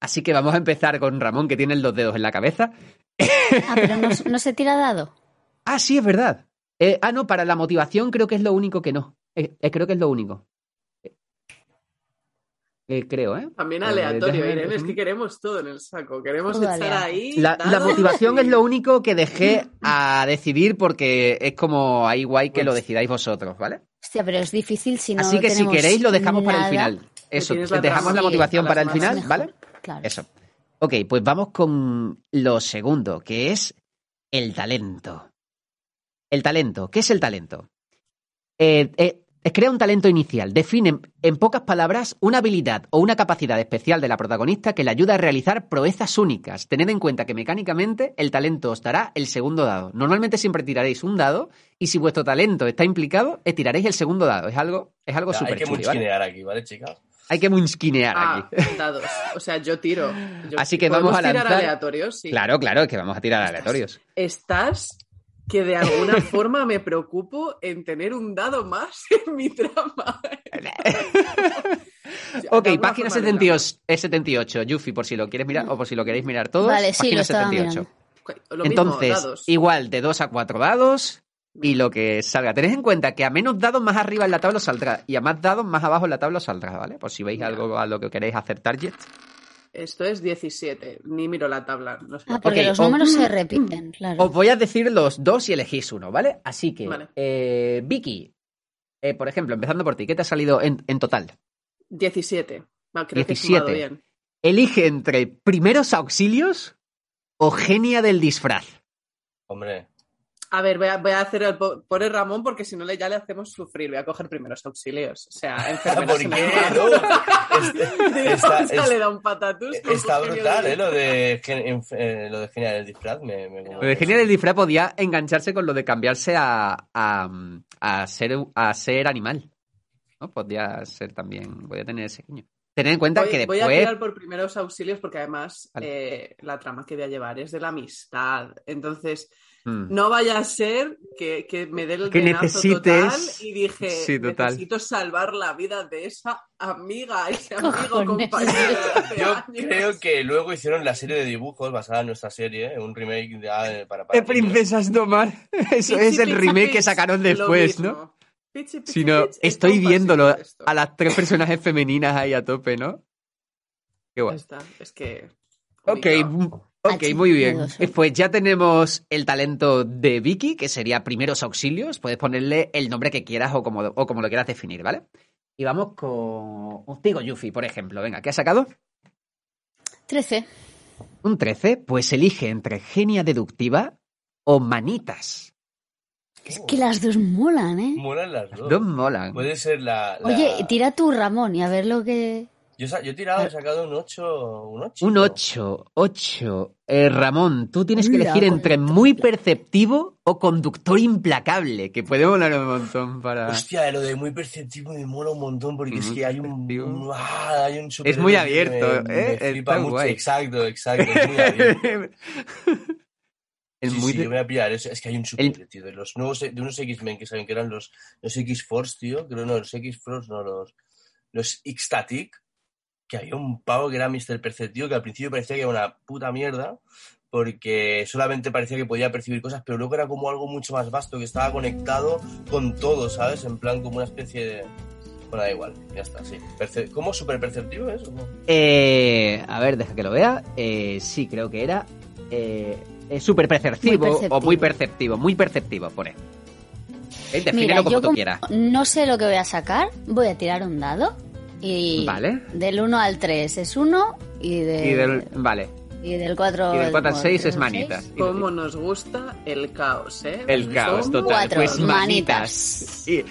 Así que vamos a empezar con Ramón, que tiene los dedos en la cabeza. Ah, pero no, no se tira dado. Ah, sí, es verdad. Eh, ah, no, para la motivación creo que es lo único que no. Eh, eh, creo que es lo único. Eh, creo, ¿eh? También Eh, aleatorio, Irene, es que queremos todo en el saco. Queremos Todo estar aleatorio. ahí. La, motivación y- es lo único que dejé a decidir porque es como ahí guay que lo decidáis vosotros, ¿vale? Hostia, pero es difícil si no Así que si queréis lo dejamos para el final. Eso, la dejamos la motivación para el final, Mejor, ¿vale? Claro. Eso. Ok, pues vamos con lo segundo, que es el talento. El talento. ¿Qué es el talento? Eh, eh, crea un talento inicial. Define, en pocas palabras, una habilidad o una capacidad especial de la protagonista que le ayuda a realizar proezas únicas. Tened en cuenta que mecánicamente el talento os dará el segundo dado. Normalmente siempre tiraréis un dado y si vuestro talento está implicado, eh, tiraréis el segundo dado. Es algo, es algo Ya, Hay súper que chulo, ¿vale? munchinear aquí, ¿vale, chicas? Hay que munchkinear Ah, aquí. dados. O sea, yo tiro. Yo- Así que vamos ¿podemos a tirar lanzar- aleatorios, sí. Claro, claro, es que vamos a tirar aleatorios. Estás que de alguna forma me preocupo en tener un dado más en mi trama. Ok, página forma 78, es 78, Yuffie, por si lo quieres mirar o por si lo queréis mirar todos. Vale, sí, página lo estaba 78. Lo mismo, Entonces, dados. igual de 2 a 4 dados y lo que salga. Tened en cuenta que a menos dados más arriba en la tabla os saldrá y a más dados más abajo en la tabla os saldrá, ¿vale? Por si veis Ya. algo a lo que queréis hacer target. Esto es 17. Ni miro la tabla. No sé. Ah, porque los o- números se repiten, claro. Os voy a decir los dos y elegís uno, ¿vale? Así que, Vale. eh, Vicky, eh, por ejemplo, empezando por ti, ¿qué te ha salido en, en total? 17. No, creo que he sumado 17. bien. Elige entre primeros auxilios o genia del disfraz. Hombre, A ver, voy a, voy a hacer el po- pobre Ramón porque si no le, ya le hacemos sufrir. Voy a coger primeros auxilios. O sea, enfermeras ¿por qué? No, mano. este- Digo, está- o sea, es- le da un patatús. Está brutal, de- ¿eh? Lo de, eh, lo de genial el disfraz. Me, me- Lo de genia del disfraz podía engancharse con lo de cambiarse a, a, a ser, a ser animal. ¿no? Podía ser también, podía tener ese guiño. Tened en cuenta Voy, que voy a después... tirar por primeros auxilios porque además Vale. eh, la trama que voy a llevar es de la amistad. Entonces, Mm. no vaya a ser que, que me dé el Que necesites- total y dije, Sí, total. necesito salvar la vida de esa amiga, ese amigo compañero Yo años. creo que luego hicieron la serie de dibujos basada en nuestra serie, ¿eh? un remake de, ah, para, para ¡Eh, princesas Domar! Eso Pichi, es el pichi, remake que sacaron después. ¿no? Pichi, pichi, Si no, pichi, es estoy viéndolo a las tres personajes femeninas ahí a tope, ¿no? Qué guay. está, es que... Ok, ok, muy bien. Eh, Pues ya tenemos el talento de Vicky, que sería primeros auxilios. Puedes ponerle el nombre que quieras o como, o como lo quieras definir, ¿vale? Y vamos con contigo, Yuffie, por ejemplo. Venga, ¿qué has sacado? 13. Un 13, pues elige entre genia deductiva o manitas. Es que las dos molan, ¿eh? Molan las dos. Dos molan. Puede ser la. la- Oye, tira tú, Ramón, y a ver lo que... Yo, yo he tirado, he sacado un 8. Un 8. Un 8, 8. Eh, Ramón, tú tienes que elegir entre muy perceptivo o conductor implacable, que puede volar un montón para... Hostia, lo de muy perceptivo me mola un montón porque es que hay un, un- ah, hay un Es superhéroe muy abierto, me- me ¿eh? flipa Está mucho. guay. Exacto, exacto, es muy abierto. El Sí, muy sí, de- yo voy a pillar eso. Es que hay un superhéroe, tío. De los nuevos, de unos X-Men que saben que eran los, los X-Force, tío. Creo no, los X-Force, no, los, los X-Static. Que había un pavo que era Mr. Perceptivo, que al principio parecía que era una puta mierda. Porque solamente parecía que podía percibir cosas, pero luego era como algo mucho más vasto, que estaba conectado con todo, ¿sabes? En plan, como una especie de. Bueno, da igual, ya está, sí. Perce- ¿Cómo? ¿Súper perceptivo es? o no? Eh, a ver, deja que lo vea. Eh, sí, creo que era. Eh, súper perceptivo, o muy perceptivo. Muy perceptivo, pone. Eh, defínelo Mira, como yo tú como quieras. no sé lo que voy a sacar, voy a tirar un dado. Y Vale. del 1 al 3 es 1 y, de, Y del, vale. y del 4, Y del 4 al bueno, 6 del es manitas. Cómo nos gusta el caos, ¿eh? El caos, total. Cuatro, Pues manitas. Y-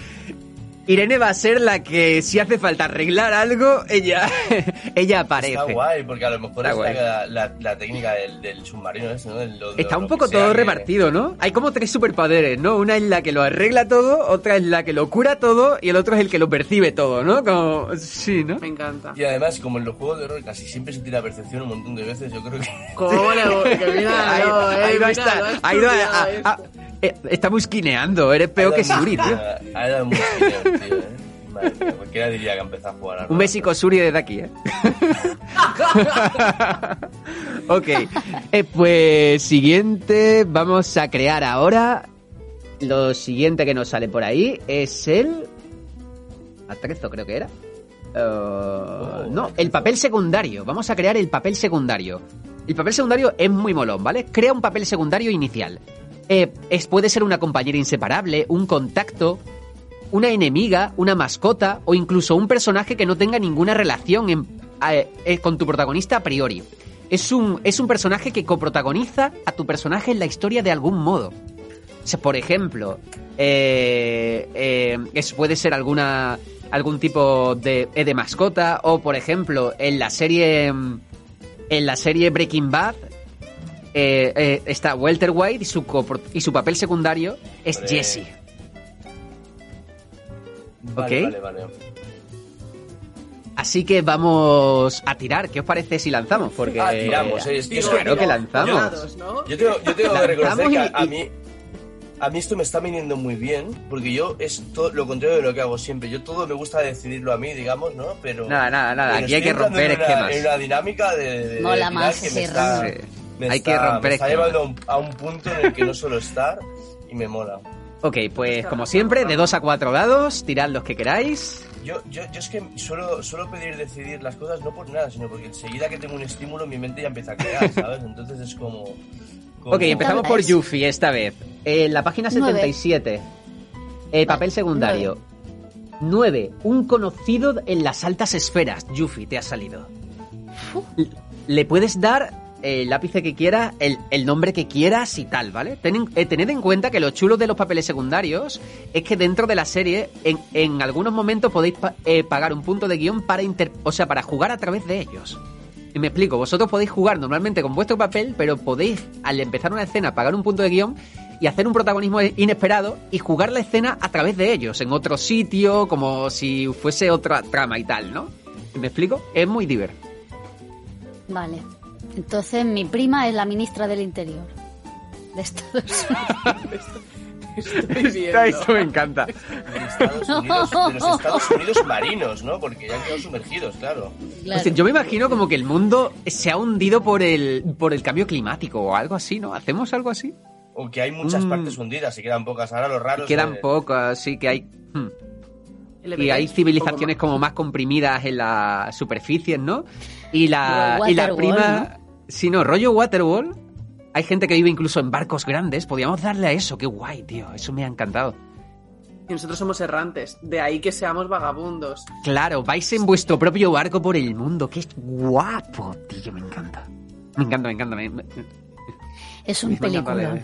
Irene va a ser la que, si hace falta arreglar algo, ella, ella aparece. Está guay, porque a lo mejor Está es guay. la, la- la técnica del, del submarino ese, ¿no? Del- lo- lo- Está un poco todo que- repartido, ¿no? Hay como tres superpoderes, ¿no? Una es la que lo arregla todo, otra es la que lo cura todo y el otro es el que lo percibe todo, ¿no? Como... Sí, ¿no? Me encanta. Y además, como en los juegos de rol casi siempre se tira percepción un montón de veces, yo creo que... ¿Cómo le que mira, Ahí- no, eh, ahí va a mira, estar, lo has ahí va a- estudiado a- esto. a- eh, está busquineando, eres peor que Suri, tío. Ha dado tío, ¿eh? Madre mía, cualquiera diría que ha empezado a jugar a Un rol. besico Suri desde aquí, ¿eh? ok, eh, pues siguiente, vamos a crear ahora. Lo siguiente que nos sale por ahí es el... Atrezo creo que era. Uh, no, el papel secundario. Vamos a crear el papel secundario. El papel secundario es muy molón, ¿vale? Crea un papel secundario inicial. Eh, es, puede ser una compañera inseparable, un contacto, una enemiga, una mascota o incluso un personaje que no tenga ninguna relación en- eh, eh, con tu protagonista a priori. Es un, es un personaje que coprotagoniza a tu personaje en la historia de algún modo. O sea, por ejemplo, eh, eh, es, puede ser alguna algún tipo de, eh, de mascota o por ejemplo en la serie en la serie Breaking Bad eh, eh, está Walter White y su y su papel secundario es. Jesse. Vale, ok. vale, vale. Así que vamos a tirar. ¿Qué os parece si lanzamos? Porque Ah, tiramos, eh, es que Digo, eso- claro que lanzamos. Yo tengo, yo tengo que reconocer Lanzamos que a, y- mí a mí esto me está viniendo muy bien, porque yo es todo lo contrario de lo que hago siempre. Yo todo me gusta decidirlo a mí, digamos, ¿no? Pero Nada, nada, nada. Aquí hay que romper en una- esquemas. En una dinámica de, de- Mola más que me está, me Hay que está- romper me está esquemas. llevando a un, a un punto en el que no suelo estar y me mola. Ok, pues como siempre, de 2 a 4 dados, tirad los que queráis. Yo, yo, yo es que suelo, suelo pedir decidir las cosas no por nada, sino porque enseguida que tengo un estímulo mi mente ya empieza a crear, ¿sabes? Entonces es como... como- Ok, empezamos por? Yuffie esta vez. En la página Nueve. 77. Eh, papel secundario. 9. Un conocido en las altas esferas. Yuffie, te ha salido. Le puedes dar el lápiz que quieras, el, el nombre que quieras y tal, ¿vale? Ten- eh, tened en cuenta que lo chulo de los papeles secundarios es que dentro de la serie, en, en algunos momentos podéis pa- eh, pagar un punto de guion para inter- o sea, para jugar a través de ellos. Y me explico, vosotros podéis jugar normalmente con vuestro papel, pero podéis, al empezar una escena, pagar un punto de guion y hacer un protagonismo inesperado y jugar la escena a través de ellos, en otro sitio, como si fuese otra trama y tal, ¿no? ¿Me explico? Es muy divertido. Vale. Entonces mi prima es la ministra del Interior. De Estados Unidos. Estoy viendo. Me encanta. De, Estados Unidos, de los Estados Unidos marinos, ¿no? Porque ya han quedado sumergidos, claro. Yo me imagino como que el mundo se ha hundido por el, por el cambio climático o algo así, ¿no? ¿Hacemos algo así? O que hay muchas Mm. partes hundidas y quedan pocas. Ahora los raros. Quedan de- pocas, sí que hay... hmm. ¿Le Y hay civilizaciones como más comprimidas en las superficies, ¿no? Y la, y la prima... Si no, rollo Waterworld. Hay gente que vive incluso en barcos grandes. Podríamos darle a eso. Qué guay, tío. Eso me ha encantado. Y nosotros somos errantes. De ahí que seamos vagabundos. Claro, vais en vuestro propio barco por el mundo. Qué guapo, tío. Me encanta. Me encanta, me encanta. me- me- Es un película.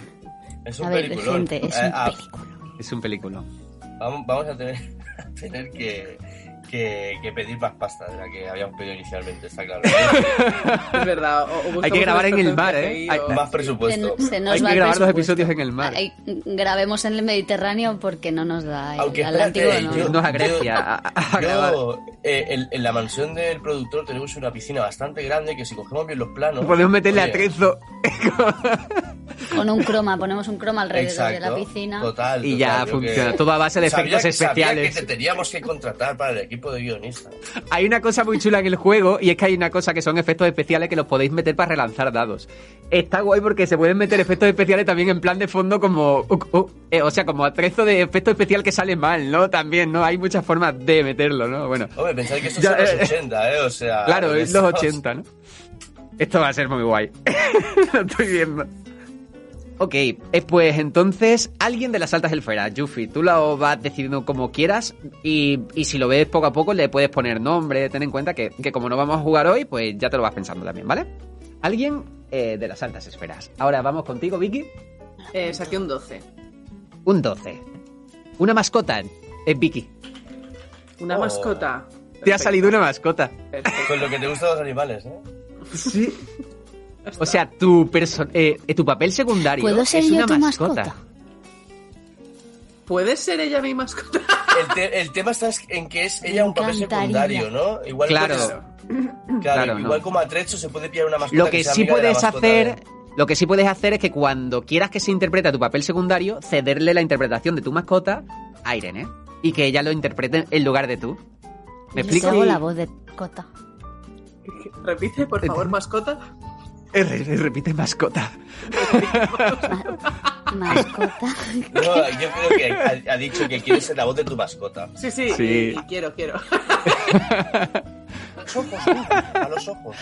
Es un A ver, peliculón. gente, es Eh, un ah, película. Es un película. vamos, vamos a tener, a tener que, que, que pedir más pasta de la que habíamos pedido inicialmente, está claro. Es verdad. o- Hay que grabar en el mar, ¿eh? Hay- o- más presupuesto. Se, se nos Hay va que grabar los episodios en el mar. Ay, grabemos en el Mediterráneo porque no nos da. El Aunque Atlántico espérate, no. yo- Irnos a Grecia a, a-. Yo, eh, en, en la mansión del productor tenemos una piscina bastante grande que si cogemos bien los planos... Podemos meterle a oye, trezo. Con un croma, ponemos un croma alrededor de la Exacto, piscina. Total, Y total, ya yo funciona. que- Todo a base de Sabía- efectos sabía especiales. que te teníamos que contratar para el equipo de guionistas. Hay una cosa muy chula en el juego y es que hay una cosa que son efectos especiales que los podéis meter para relanzar dados. Está guay porque se pueden meter efectos especiales también en plan de fondo como... uh, uh, eh, o sea, como atrezo de efecto especial que sale mal, ¿no? También, ¿no? Hay muchas formas de meterlo, ¿no? Bueno, Hombre, pensáis que esto Ya, son los eh, 80, ¿eh? O sea... claro, es los estamos- 80, ¿no? Esto va a ser muy guay. Lo estoy viendo. Ok, eh, pues entonces, alguien de las altas esferas, Yuffie, tú lo vas decidiendo como quieras y, y si lo ves poco a poco le puedes poner nombre, ten en cuenta que, que como no vamos a jugar hoy, pues ya te lo vas pensando también, ¿vale? Alguien eh, de las altas esferas. Ahora vamos contigo, Vicky. Eh, saqué un 12. Un 12. Una mascota, es Vicky. Una Oh. mascota. Te ha salido una mascota. Perfecto. Con lo que te gustan los animales, ¿eh? Sí. O sea, tu, perso- eh, eh, tu papel secundario ¿Puedo ser es yo una tu mascota. mascota? ¿Puede ser ella mi mascota? El, te- el tema está en que es ella un papel secundario, ¿no? Igual Claro. puedes- claro, Claro, igual no. como atrecho se puede pillar una mascota Lo que sea sí amiga de la puedes mascota hacer, de- lo que sí puedes hacer es que cuando quieras que se interprete tu papel secundario, cederle la interpretación de tu mascota a Irene y que ella lo interprete en lugar de tú. ¿Me Yo explico? hago la voz de Cota. Repite, por favor, mascota. Re- Repite mascota. Mascota. No, yo creo que ha, ha dicho que quiere ser la voz de tu mascota. Sí, sí, Sí. Y, y quiero, quiero. A los ojos, a los ojos.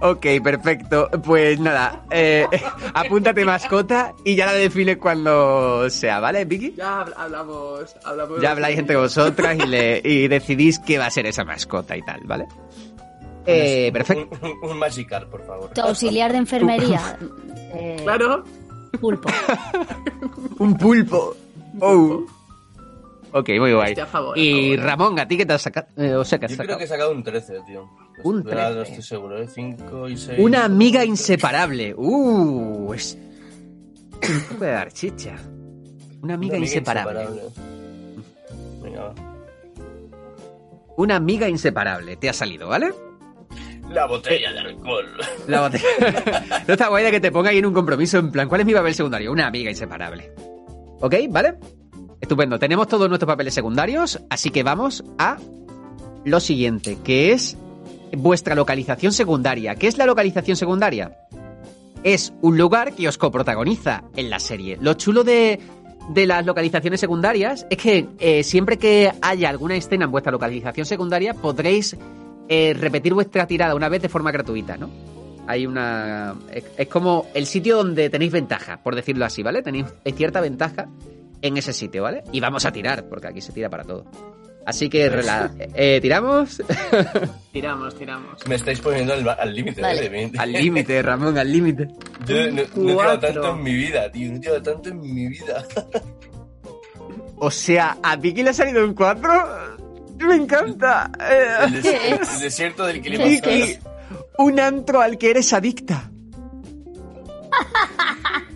Ok, perfecto. Pues nada, eh, apúntate mascota y ya la defines cuando sea, ¿vale, Vicky? Ya habl- hablamos, hablamos. Ya habláis entre vosotras y, le, y decidís qué va a ser esa mascota y tal, ¿vale? Eh, perfecto. Un, un, un Magikarp, por favor. Tu auxiliar de enfermería. eh, Claro. Pulpo. Un pulpo. Oh. Ok, muy guay. Estoy a favor, a Y favor. Ramón, ¿a ti qué te has sacado? Eh, o sea, ¿qué has Yo creo sacado? que he sacado un 13, tío. Un Ahora 13. No estoy seguro, ¿eh? 5 y 6. Una amiga inseparable. Uh, es... Esto puede dar chicha. Una amiga, inseparable. Venga, va. Una amiga inseparable. Te ha salido, ¿vale? La botella de alcohol. La botella. no está guay de que te ponga ahí en un compromiso en plan, ¿cuál es mi papel secundario? Una amiga inseparable. ¿Ok? ¿Vale? Estupendo. Tenemos todos nuestros papeles secundarios, así que vamos a lo siguiente, que es vuestra localización secundaria. ¿Qué es la localización secundaria? Es un lugar que os coprotagoniza en la serie. Lo chulo de, de las localizaciones secundarias es que eh, siempre que haya alguna escena en vuestra localización secundaria podréis eh, repetir vuestra tirada una vez de forma gratuita, ¿no? Hay una... Es, es como el sitio donde tenéis ventaja, por decirlo así, ¿vale? Tenéis cierta ventaja en ese sitio, ¿vale? Y vamos a tirar, porque aquí se tira para todo. Así que rela- eh, tiramos Tiramos, tiramos. Me estáis poniendo al al límite, Vale. ¿eh? mí. al límite, Ramón, al límite. Yo no, no he tirado tanto en mi vida, tío. No he tirado tanto en mi vida. O sea, ¿a Vicky le ha salido un 4? Me encanta. Eh, El, des- el desierto del clima. Vicky, un antro al que eres adicta.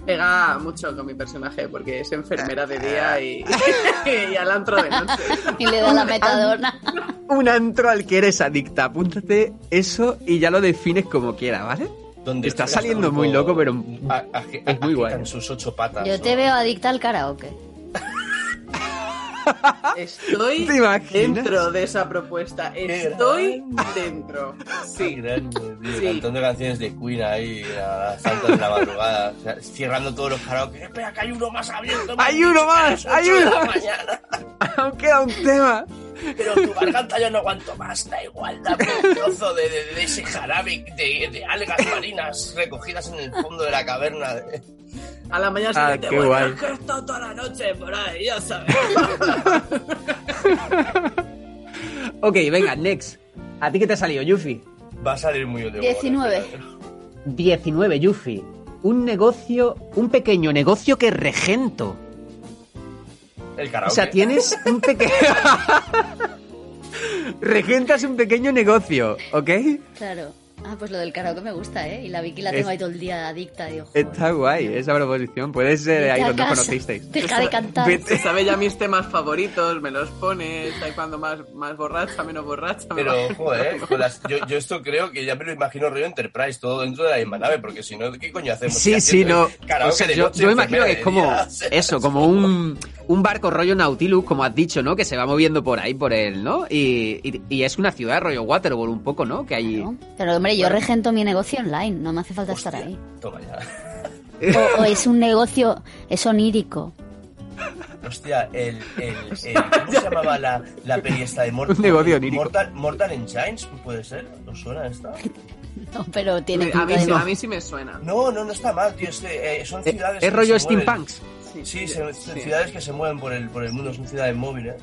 Pega mucho con mi personaje porque es enfermera de día y, y al antro de noche. Y le da la metadona. Un antro al que eres adicta. Apúntate eso y ya lo defines como quieras, ¿vale? Donde Está saliendo muy loco, pero a- a- es muy guay. sus ocho patas. Yo te ¿no? veo adicta al karaoke. Estoy dentro de esa propuesta. Estoy dentro. Sí. grande, tío, Sí. cantando canciones de Queen ahí a las tantas de la madrugada, o sea, cerrando todos los karaoke. Espera, que hay uno más abierto. ¡Hay uno más! ¡Hay uno más! Aún queda un tema. Pero tu garganta yo no aguanto más, da igual, dame un trozo de, de- de ese jarabe de, de algas marinas recogidas en el fondo de la caverna. A la mañana Ah, siguiente, qué bueno, guay. es que he estado toda la noche por ahí, ya sabes. Ok, venga, next. ¿A ti qué te ha salido, Yuffie? Va a salir muy de 19. 19, Yuffie. Un negocio, un pequeño negocio que regento. El O karaoke. sea, tienes un pequeño... Regentas un pequeño negocio, ¿ok? Claro. Ah, pues lo del karaoke me gusta, ¿eh? Y la Vicky la tengo Es- ahí todo el día adicta. Digo, Está guay esa proposición. Puede ser ahí donde casa, conocisteis. Deja de cantar. Se sabe ya mis temas favoritos, me los pone, está cuando más, más borracha, menos borracha. me Pero, joder, con las- yo, yo esto creo que ya me lo imagino rollo Enterprise, todo dentro de la misma nave, porque si no, ¿qué coño hacemos? Sí, ¿Qué sí, no. karaoke O sea, de yo, noche, yo me imagino que es como eso, como un, un barco rollo Nautilus, como has dicho, ¿no? Que se va moviendo por ahí, por él, ¿no? Y, y- y es una ciudad rollo Waterworld un poco, ¿no? Que hay... ¿no? Pero hombre, yo regento mi negocio online, no me hace falta estar Hostia, ahí. Toma ya. O, o es un negocio, es onírico. Hostia, el, el, el- ¿cómo se llamaba la, la peli esta de Mortal? Un negocio onírico. Mortal, Mortal Engines, ¿puede ser? ¿Os suena esta? No, pero tiene a, mí, de sí- no. a mí sí me suena. No, no, no está mal, tío. Es, eh, son Eh, ciudades. es rollo steampunks. Sí, se- Sí. ciudades que se mueven por el, por el mundo, son ciudades móviles.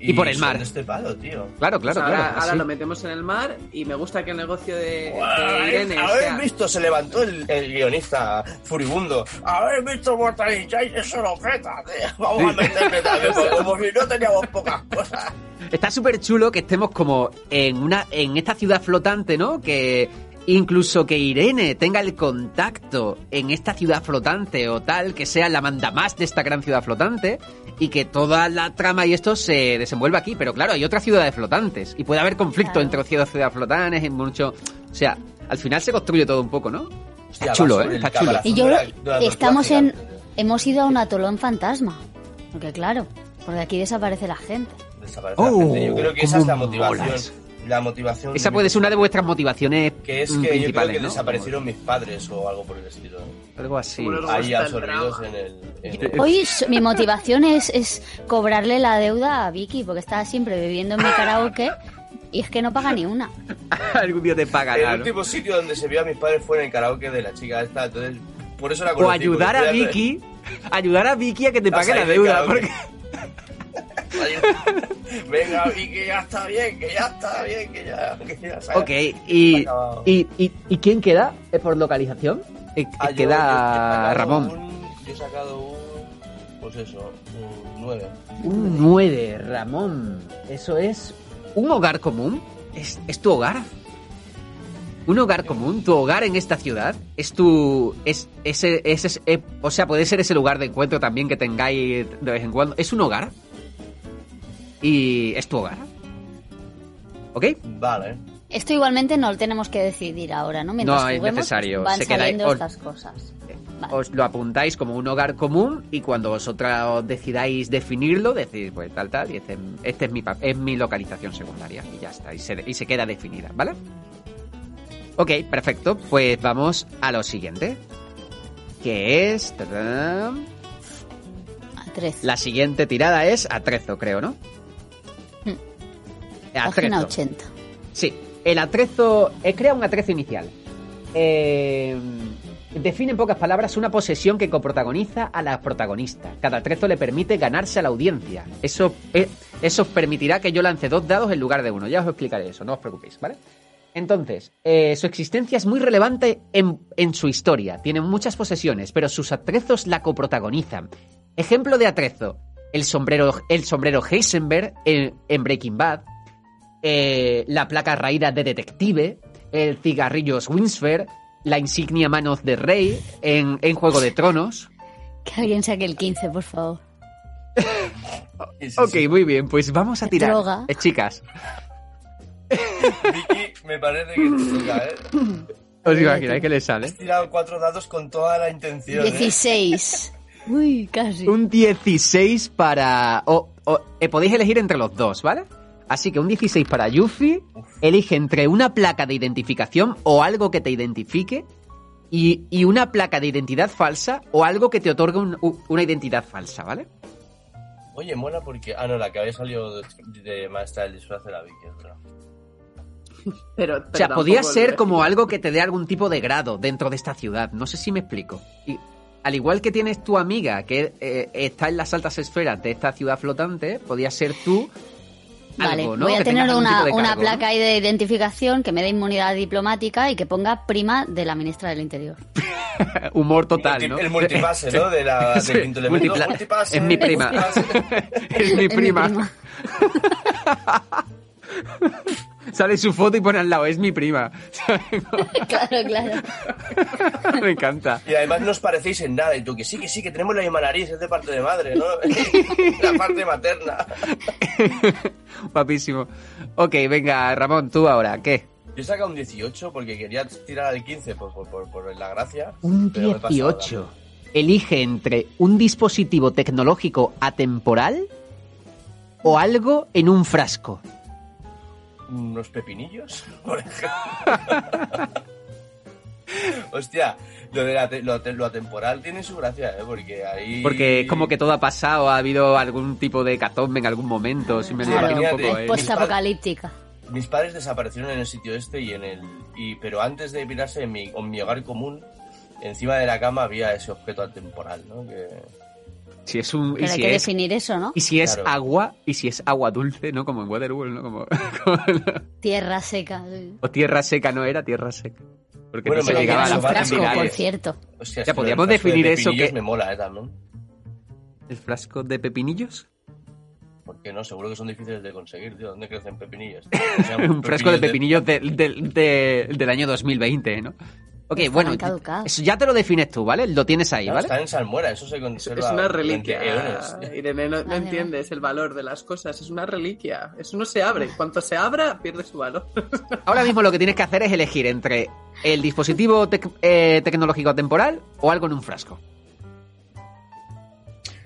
Y por el mar. de este palo, tío. Claro, claro, Pues ahora, claro. ahora así. lo metemos en el mar y me gusta que el negocio de, Guau, de Irene Habéis sea... visto, se levantó el, el guionista furibundo. Habéis visto Mortal Engines, eso lo peta, tío. Vamos a meterle también, como si no teníamos pocas cosas. Está súper chulo que estemos como en una en esta ciudad flotante, ¿no? Que incluso que Irene tenga el contacto en esta ciudad flotante o tal, que sea la manda más de esta gran ciudad flotante y que toda la trama y esto se desenvuelva aquí. Pero claro, hay otras ciudades flotantes y puede haber conflicto Claro. entre ciudades ciudades flotantes y mucho... O sea, al final se construye todo un poco, ¿no? Hostia, chulo, ¿eh? Está chulo. Y yo la- la estamos en, hemos ido a un atolón fantasma. Porque claro, porque aquí desaparece la gente. Desaparece la Oh, gente. Yo creo que esa es la motivación. molas. La motivación. Esa puede ser una de vuestras motivaciones Que es que yo creo que ¿no? desaparecieron mis padres o algo por el estilo. Algo así. Ahí absorbidos en el. en el- Hoy mi motivación es, es cobrarle la deuda a Vicky, porque está siempre bebiendo en mi karaoke y es que no paga ni una. Algún día te pagará, El ¿no? último sitio donde se vio a mis padres fue en el karaoke de la chica esta, entonces por eso la O conocí, ayudar porque a Vicky, ayudar a Vicky a que te pague la deuda. Porque... Venga, Vicky, ya está bien, que ya está bien, que ya, que ya Ok, y, y, y, ¿y quién queda ¿Es por localización? Eh, Ah, yo- yo he queda Ramón. un- yo he sacado un. Pues eso, un 9. Un 9, Ramón. Eso es un hogar común. ¿Es, es tu hogar? Un hogar común, tu hogar en esta ciudad, es tu. Es, ese, ese, eh, o sea, puede ser ese lugar de encuentro también que tengáis de vez en cuando. ¿Es un hogar? ¿Y es tu hogar? ¿Ok? Vale. Esto igualmente no lo tenemos que decidir ahora, ¿no? Mientras No es necesario, Van se queda ahí. saliendo Os- estas cosas. Vale. os lo apuntáis como un hogar común y cuando vosotras decidáis definirlo, decís, pues tal, tal, y este, este es, mi, es mi localización secundaria y ya está, y se, y se queda definida, ¿vale? Ok, perfecto, pues vamos a lo siguiente, que es... tadam, A 13. La siguiente tirada es atrezo, creo, ¿no? Página Atrezo. 80. Sí, el atrezo. eh, crea un atrezo inicial. Eh, Define en pocas palabras una posesión que coprotagoniza a la protagonista. Cada atrezo le permite ganarse a la audiencia. Eso, eh, eso permitirá que yo lance dos dados en lugar de uno. Ya os explicaré eso, no os preocupéis, ¿vale? Entonces, eh, su existencia es muy relevante en, en su historia. Tiene muchas posesiones, pero sus atrezos la coprotagonizan. Ejemplo de atrezo: el sombrero, el sombrero Heisenberg en, en Breaking Bad, eh, la placa raída de detective, el cigarrillo Winsfer, la insignia Manos de Rey en, en Juego de Tronos. Que alguien saque el 15, por favor. Ok, muy bien, pues vamos a tirar. Droga. Eh, chicas, Vicky, me parece que te toca, ¿eh? os imagináis que le sale. Has tirado cuatro dados con toda la intención, ¿eh? 16. Uy, casi. Un 16 para... o- o- eh, podéis elegir entre los dos, ¿vale? Así que un 16 para Yuffie. Elige entre una placa de identificación o algo que te identifique y, y una placa de identidad falsa o algo que te otorgue un- una identidad falsa, ¿vale? Oye, mola porque... Ah, no, la que había salido de, de maestra del disfraz de la Vicky, es verdad. Pero, O sea, podría ser como algo que te dé algún tipo de grado dentro de esta ciudad. No sé si me explico. Y al igual que tienes tu amiga que eh, está en las altas esferas de esta ciudad flotante, podía ser tú Vale, algo, ¿no? voy a Que tener una, cargo, ¿no? placa ahí de identificación que me dé inmunidad diplomática y que ponga prima de la ministra del Interior. Humor total, ¿no? El multipase, ¿no? De la, Sí, del quinto elemento. Multipase, es mi prima. es mi Es mi prima. Sale su foto y pone al lado, es mi prima. claro, claro. me encanta. Y además no os parecéis en nada. Y tú, que sí, que sí, que tenemos la misma nariz, es de parte de madre, ¿no? la parte materna. Guapísimo. Ok, venga, Ramón, tú ahora, ¿qué? Yo he sacado un 18 porque quería tirar al 15 por, por, por, por la gracia. Un pero me he pasado 18. Elige entre un dispositivo tecnológico atemporal o algo en un frasco. Unos pepinillos, por ejemplo. Hostia, lo, de la te- lo, te- lo atemporal tiene su gracia, ¿eh? Porque ahí... Porque es como que todo ha pasado, ha habido algún tipo de catombe en algún momento. Si me imagino un poco, ¿eh? Postapocalíptica. Mis padres desaparecieron en el sitio este y en el... Y, pero antes de pirarse en mi, en mi hogar común, encima de la cama había ese objeto atemporal, ¿no? Que... Si es un. Y Pero hay si que es, definir eso, ¿no? y si es Claro. agua, y si es agua dulce, ¿no? Como en Waterworld, ¿no? Como, como- Tierra seca. o tierra seca, no era tierra seca. Porque Bueno, no se llegaba a eso las va a frasco, por cierto. Ya, sí, podríamos el frasco de definir eso pepinillos que- me mola, ¿eh? También. ¿El frasco de pepinillos? Porque no, seguro que son difíciles de conseguir, tío. ¿Dónde crecen pepinillos? un frasco de pepinillos del- del- de- del año 2020, ¿no? Ok, bueno, caducados. eso ya te lo defines tú, ¿vale? Lo tienes ahí, Claro, ¿vale? Está en salmuera, eso se Es, conserva. es una reliquia. Irene, no, no entiendes el valor de las cosas. Es una reliquia. Eso no se abre. Cuanto se abra, pierde su valor. Ahora mismo lo que tienes que hacer es elegir entre el dispositivo tec- eh, tecnológico temporal o algo en un frasco.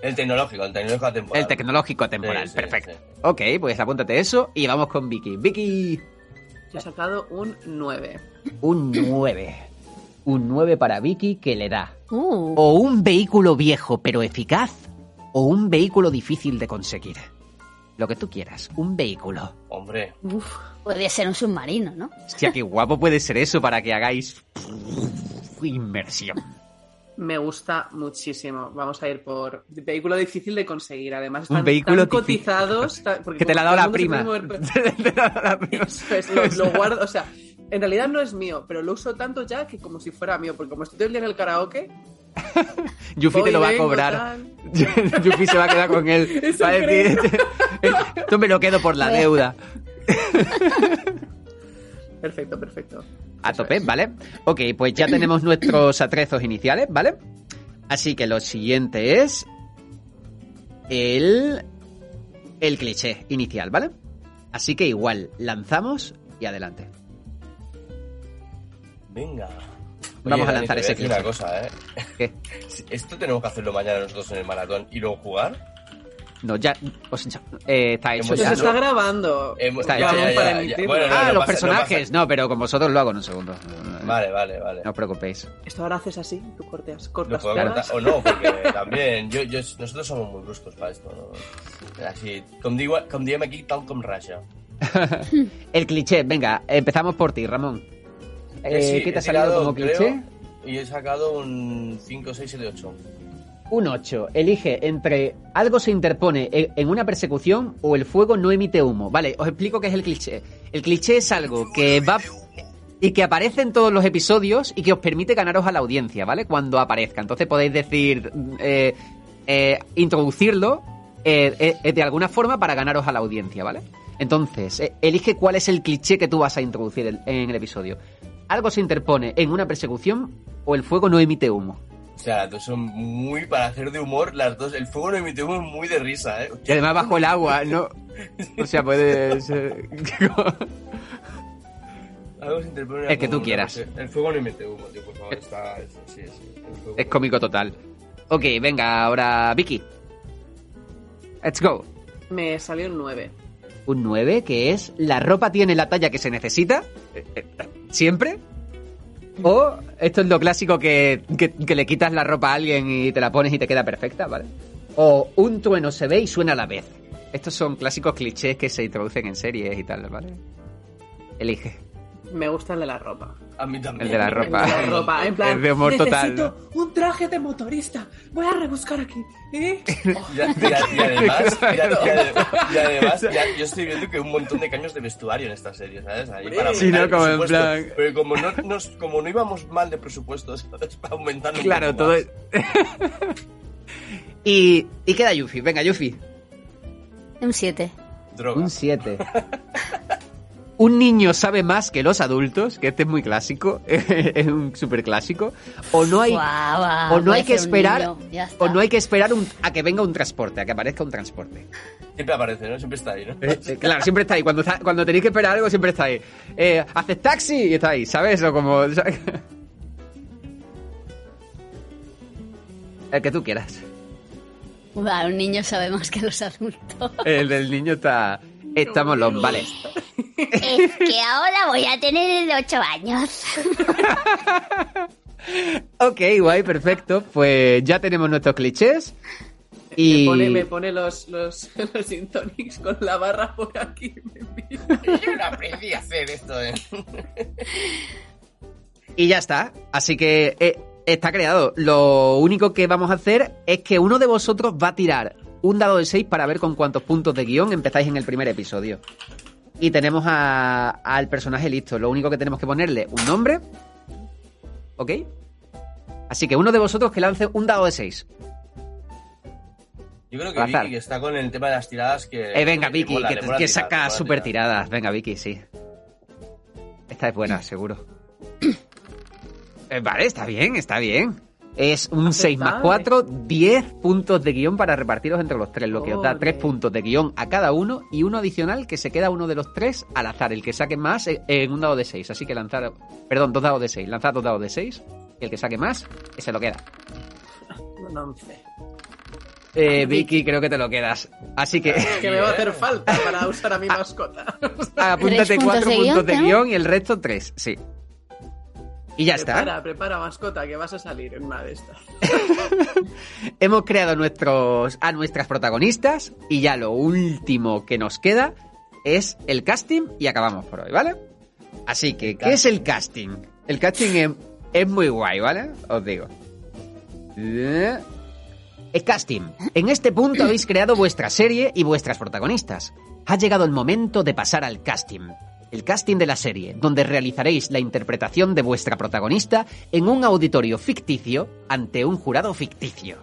El tecnológico, el tecnológico temporal. El tecnológico temporal, Sí, sí, perfecto. sí. Ok, pues apúntate eso y vamos con Vicky. Vicky, Yo he sacado un 9. un 9. Un 9 para Vicky que le da. Uh, O un vehículo viejo pero eficaz o un vehículo difícil de conseguir. Lo que tú quieras, un vehículo. Hombre, Uf. podría ser un submarino, ¿no? Hostia, qué guapo puede ser eso para que hagáis inmersión. Me gusta muchísimo. Vamos a ir por vehículo difícil de conseguir. Además, Un están vehículo tan cotizados. ta- porque Que te la ha dado la prima. puede mover- Te la ha dado la prima. Eso es, lo, lo guardo. O sea, en realidad no es mío, pero lo uso tanto ya que como si fuera mío. Porque como estoy todo el día en el karaoke, Yuffie te lo va a cobrar. Yuffie se va a quedar con él. Va a decir, Esto me lo quedo por la deuda. Perfecto, perfecto. A tope. ¿vale? Ok, pues ya tenemos nuestros atrezos iniciales, ¿vale? Así que lo siguiente es el el cliché inicial, ¿vale? Así que igual, lanzamos y adelante. Venga. Vamos a Dani, lanzar voy ese una cosa, ¿eh? Esto tenemos que hacerlo mañana nosotros en el maratón y luego jugar. No, ya, o sea, eh, está hecho Pues ya. se está grabando. Hemos- Está ya, hecho, ya, ya, ya, ya. Bueno, no, ah, no los pasa- personajes. No, pero con vosotros lo hago en un segundo. Vale, vale, vale. No os preocupéis. Esto ahora haces así, tú cortas, Lo cortas puedo cortar. O no, porque también yo, yo, nosotros somos muy bruscos para esto. ¿no? Así, com, digo, aquí, tal com raja. El cliché, venga, empezamos por ti, Ramón. Eh, sí, ¿Qué te ha salido como creo, cliché? Y he sacado un 5, 6, 7, 8. Un 8. Elige entre algo se interpone en en una persecución o el fuego no emite humo. Vale, os explico qué es el cliché. El cliché es algo que va y que aparece en todos los episodios y que os permite ganaros a la audiencia, ¿vale? Cuando aparezca. Entonces podéis decir, eh, eh, introducirlo eh, eh, de alguna forma para ganaros a la audiencia, ¿vale? Entonces, elige cuál es el cliché que tú vas a introducir en el episodio. Algo se interpone en una persecución o el fuego no emite humo. O sea, las dos son muy para hacer de humor. Las dos, el fuego no emite humo muy de risa, ¿eh? Y además bajo el agua, ¿no? O sea, puede ser... Algo se interpone El que tú quieras. El fuego no emite humo, tío, por favor. Está, es- sí, sí. el fuego- es cómico total. Ok, venga, ahora Vicky. Let's go. Me salió un 9. Un 9, que es la ropa tiene la talla que se necesita. Siempre. O esto es lo clásico que, que- que le quitas la ropa a alguien y te la pones y te queda perfecta, ¿vale? O un trueno se ve y suena a la vez. Estos son clásicos clichés que se introducen en series y tal, ¿vale? Elige. Me gusta el de la ropa. A mí también. El de la El ropa. de la ropa, en plan. Es de humor total, Necesito un traje de motorista. Voy a rebuscar aquí. ¿eh? Y, a- y a- y además, y a- y ade- y además ya- yo estoy viendo que un montón de cambios de vestuario en esta serie, ¿sabes? Ahí para Sí, ¿no? el Como en plan- Pero como no, nos- como no íbamos mal de presupuesto, ¿sabes? Para aumentar un Claro, poco todo. y, y queda Yuffie. Venga, Yuffie. Un 7. Droga. Un 7. Un niño sabe más que los adultos, que este es muy clásico, es un súper clásico. O no hay, Guau, guau, o no hay que esperar, o no hay que esperar un- a que venga un transporte, a que aparezca un transporte. Siempre aparece, ¿no? Siempre está ahí, ¿no? Eh, eh, claro, siempre está ahí. Cuando, está- cuando tenéis que esperar algo, siempre está ahí. Eh, Haces taxi y está ahí, ¿sabes? O como. ¿sabes? El que tú quieras. Un niño sabe más que los adultos. El del niño está. Estamos los. Vale. Es que ahora voy a tener 8 años. Ok, guay, perfecto. Pues ya tenemos nuestros clichés. Y. Me pone, me pone los, los, los gin tonics con la barra por aquí. Yo no aprendí a hacer esto, ¿eh? Y ya está. Así que eh, está creado. Lo único que vamos a hacer es que uno de vosotros va a tirar un dado de 6 para ver con cuántos puntos de guion empezáis en el primer episodio. Y tenemos a- al personaje listo. Lo único que tenemos que ponerle un nombre. ¿Ok? Así que uno de vosotros que lance un dado de 6. Yo creo que. Vicky, que está con el tema de las tiradas que... Eh, venga, Vicky, que, saca super tiradas. Venga, Vicky, sí. Esta es buena, seguro. Eh, vale, está bien, está bien. Es un 6 más Aceptable. 4, 10 puntos de guion para repartiros entre los tres, lo que os da Ole. 3 puntos de guion a cada uno y uno adicional que se queda uno de los tres al azar, el que saque más eh, en un dado de 6. Así que lanzar, perdón, dos dados de 6. Lanzad dos dados de 6 y el que saque más, ese lo queda. Un 11. Eh, Vicky, creo que te lo quedas. Así que Que me va a hacer falta para usar a mi mascota. apúntate Tres puntos 4 de puntos guion, de ¿no? guion y el resto 3, sí. Y ya está. Prepara, prepara, mascota, que vas a salir en una de estas. Hemos creado nuestros, a nuestras protagonistas y ya lo último que nos queda es el casting y acabamos por hoy, ¿vale? Así que, ¿qué es el casting? El casting es, es muy guay, ¿vale? Os digo. Eh, El casting. En este punto habéis creado vuestra serie y vuestras protagonistas. Ha llegado el momento de pasar al casting. El casting de la serie, donde realizaréis la interpretación de vuestra protagonista en un auditorio ficticio ante un jurado ficticio.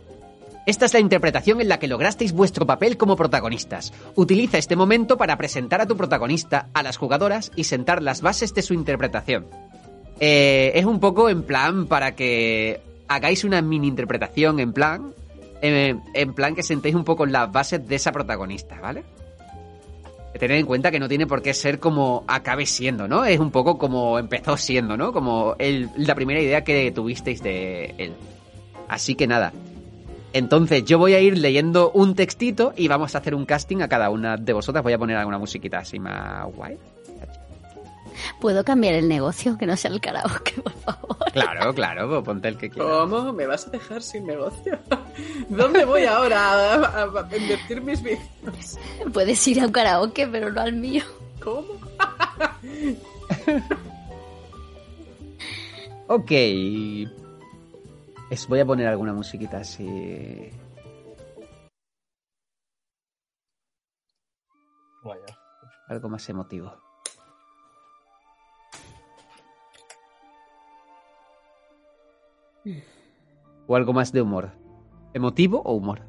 Esta es la interpretación en la que lograsteis vuestro papel como protagonistas. Utiliza este momento para presentar a tu protagonista, a las jugadoras y sentar las bases de su interpretación. Eh, es un poco en plan para que hagáis una mini interpretación en plan, eh, en plan que sentéis un poco las bases de esa protagonista, ¿vale? Tened en cuenta que no tiene por qué ser como acabe siendo, ¿no? Es un poco como empezó siendo, ¿no? Como el- la primera idea que tuvisteis de él. Así que nada. Entonces yo voy a ir leyendo un textito y vamos a hacer un casting a cada una de vosotras. Voy a poner alguna musiquita así más guay. ¿Puedo cambiar el negocio? Que no sea el karaoke, por favor. Claro, claro, pues ponte el que quieras. ¿Cómo? ¿Me vas a dejar sin negocio? ¿Dónde voy ahora a, a- a invertir mis bienes? Puedes ir a un karaoke, pero no al mío. ¿Cómo? Ok. Es, voy a poner alguna musiquita así. Vaya. Algo más emotivo. O algo más de humor. ¿Emotivo o humor?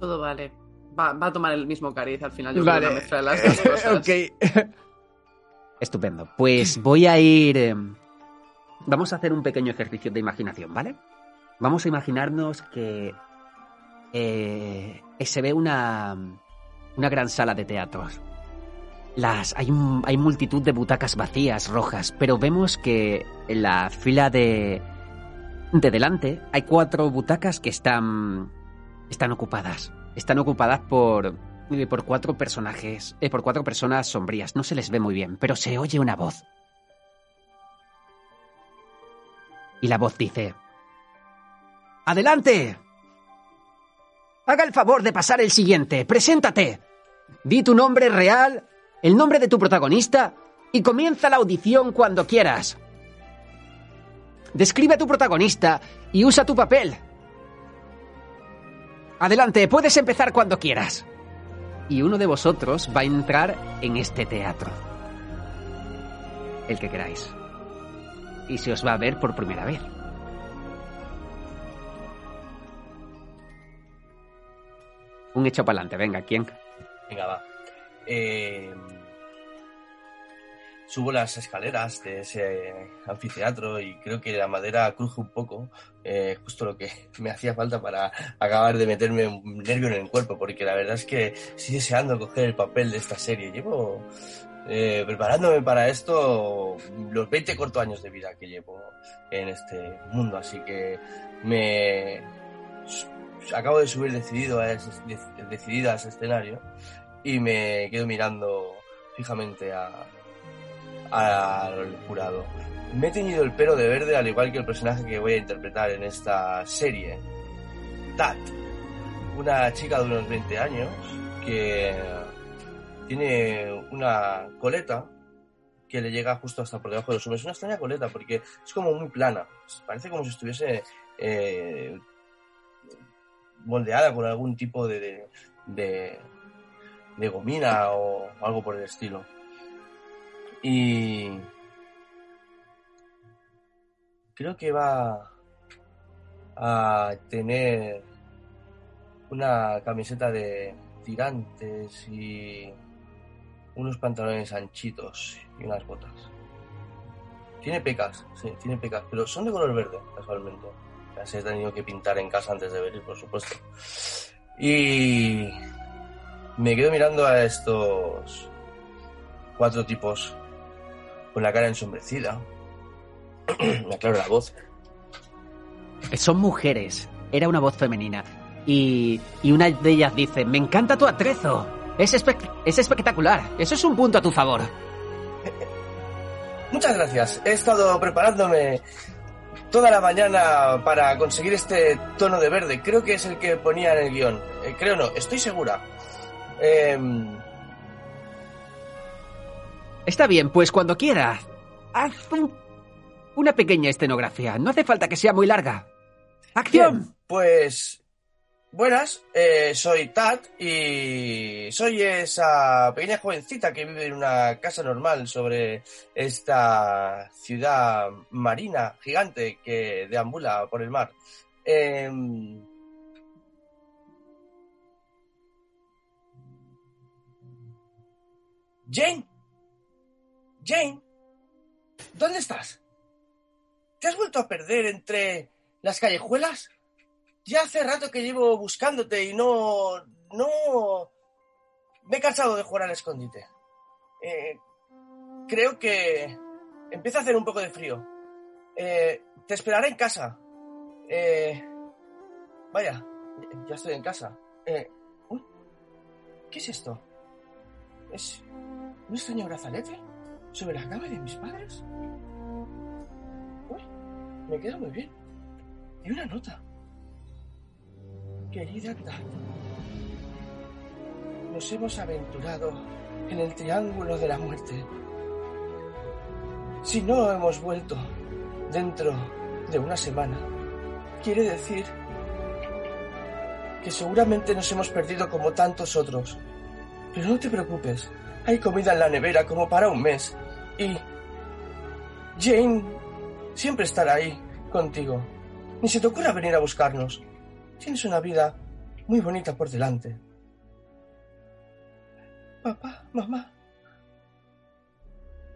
Todo vale. Va, va a tomar el mismo cariz al final. Yo Vale. creo una mezcla de las dos cosas. ok. Estupendo. Pues voy a ir. eh, Vamos a hacer un pequeño ejercicio de imaginación, ¿vale? Vamos a imaginarnos que. eh, se ve una. Una gran sala de teatros. Las, hay, hay multitud de butacas vacías, rojas, pero vemos que en la fila de. De delante hay cuatro butacas que están. Están ocupadas. Están ocupadas por eh, por cuatro personajes, eh, por cuatro personas sombrías. No se les ve muy bien, pero se oye una voz. Y la voz dice: ¡Adelante! Haga el favor de pasar el siguiente. Preséntate. Di tu nombre real, el nombre de tu protagonista y comienza la audición cuando quieras. Describe a tu protagonista y usa tu papel. Adelante, puedes empezar cuando quieras y uno de vosotros va a entrar en este teatro. El que queráis. Y se os va a ver por primera vez. Un hecho para adelante, venga, ¿quién? Venga, va. Eh, subo las escaleras de ese anfiteatro y creo que la madera cruje un poco, eh, justo lo que me hacía falta para acabar de meterme un nervio en el cuerpo, porque la verdad es que estoy deseando coger el papel de esta serie. Llevo eh, preparándome para esto los 20 cortos años de vida que llevo en este mundo, así que me acabo de subir decidido a ese, decidido a ese escenario y me quedo mirando fijamente a, al jurado. Me he teñido el pelo de verde al igual que el personaje que voy a interpretar en esta serie. Tat, una chica de unos 20 años que tiene una coleta que le llega justo hasta por debajo de los hombros. Es una extraña coleta porque es como muy plana. Parece como si estuviese eh, moldeada con algún tipo de, de, de, de gomina o algo por el estilo. Y creo que va a tener una camiseta de tirantes y unos pantalones anchitos y unas botas. Tiene pecas, sí, tiene pecas, pero son de color verde, casualmente. Las he tenido que pintar en casa antes de venir, por supuesto. Y me quedo mirando a estos cuatro tipos con la cara ensombrecida. me aclaro la voz. Son mujeres. Era una voz femenina. Y, y una de ellas dice, me encanta tu atrezo. Es, espe- es espectacular. Eso es un punto a tu favor. Muchas gracias. He estado preparándome toda la mañana para conseguir este tono de verde. Creo que es el que ponía en el guion. Eh, creo no, estoy segura. Em, Está bien, pues cuando quieras. Haz un- una pequeña escenografía. No hace falta que sea muy larga. ¡Acción! Pues buenas, eh, soy Tat y soy esa pequeña jovencita que vive en una casa normal sobre esta ciudad marina gigante que deambula por el mar. Em, Jane, Jane, ¿dónde estás? ¿Te has vuelto a perder entre las callejuelas? Ya hace rato que llevo buscándote y no. no. Me he cansado de jugar al escondite. Eh, creo que empieza a hacer un poco de frío. Eh, te esperaré en casa. Eh, vaya, ya estoy en casa. ¿Qué es esto? ¿Es un extraño brazalete? ¿Sobre la cama de mis padres? Uy, me queda muy bien. Y una nota. Querida Tat, nos hemos aventurado en el triángulo de la muerte. Si no hemos vuelto dentro de una semana, quiere decir que seguramente nos hemos perdido como tantos otros. Pero no te preocupes, hay comida en la nevera como para un mes. Y Jane siempre estará ahí contigo. Ni se te ocurra venir a buscarnos. Tienes una vida muy bonita por delante. Papá, mamá.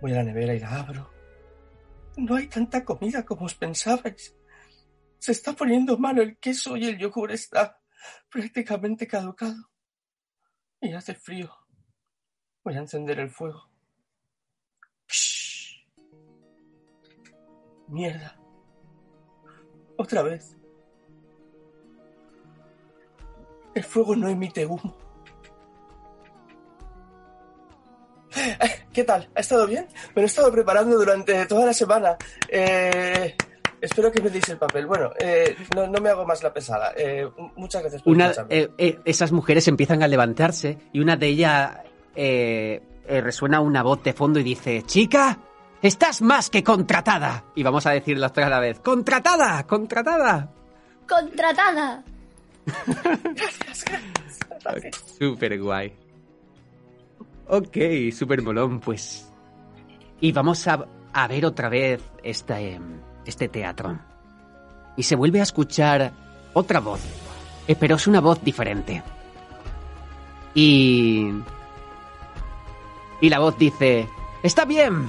Voy a la nevera y la abro. No hay tanta comida como os pensabais. Se está poniendo malo el queso y el yogur está prácticamente caducado. Y hace frío. Voy a encender el fuego. Shh. Mierda. Otra vez. El fuego no emite humo. Eh, ¿Qué tal? ¿Ha estado bien? Me lo he estado preparando durante toda la semana. Eh, espero que me deis el papel. Bueno, eh, no, no me hago más la pesada. Eh, muchas gracias por Una, esas mujeres empiezan a levantarse y una de ellas eh, eh, resuena una voz de fondo y dice, chica, estás más que contratada. Y vamos a decir las tres a la vez, contratada, contratada. ¡Contratada! Súper guay. Ok, súper molón, pues. Y vamos a, a ver otra vez este, este teatro. Y se vuelve a escuchar otra voz. Pero es una voz diferente. Y... Y la voz dice... Está bien.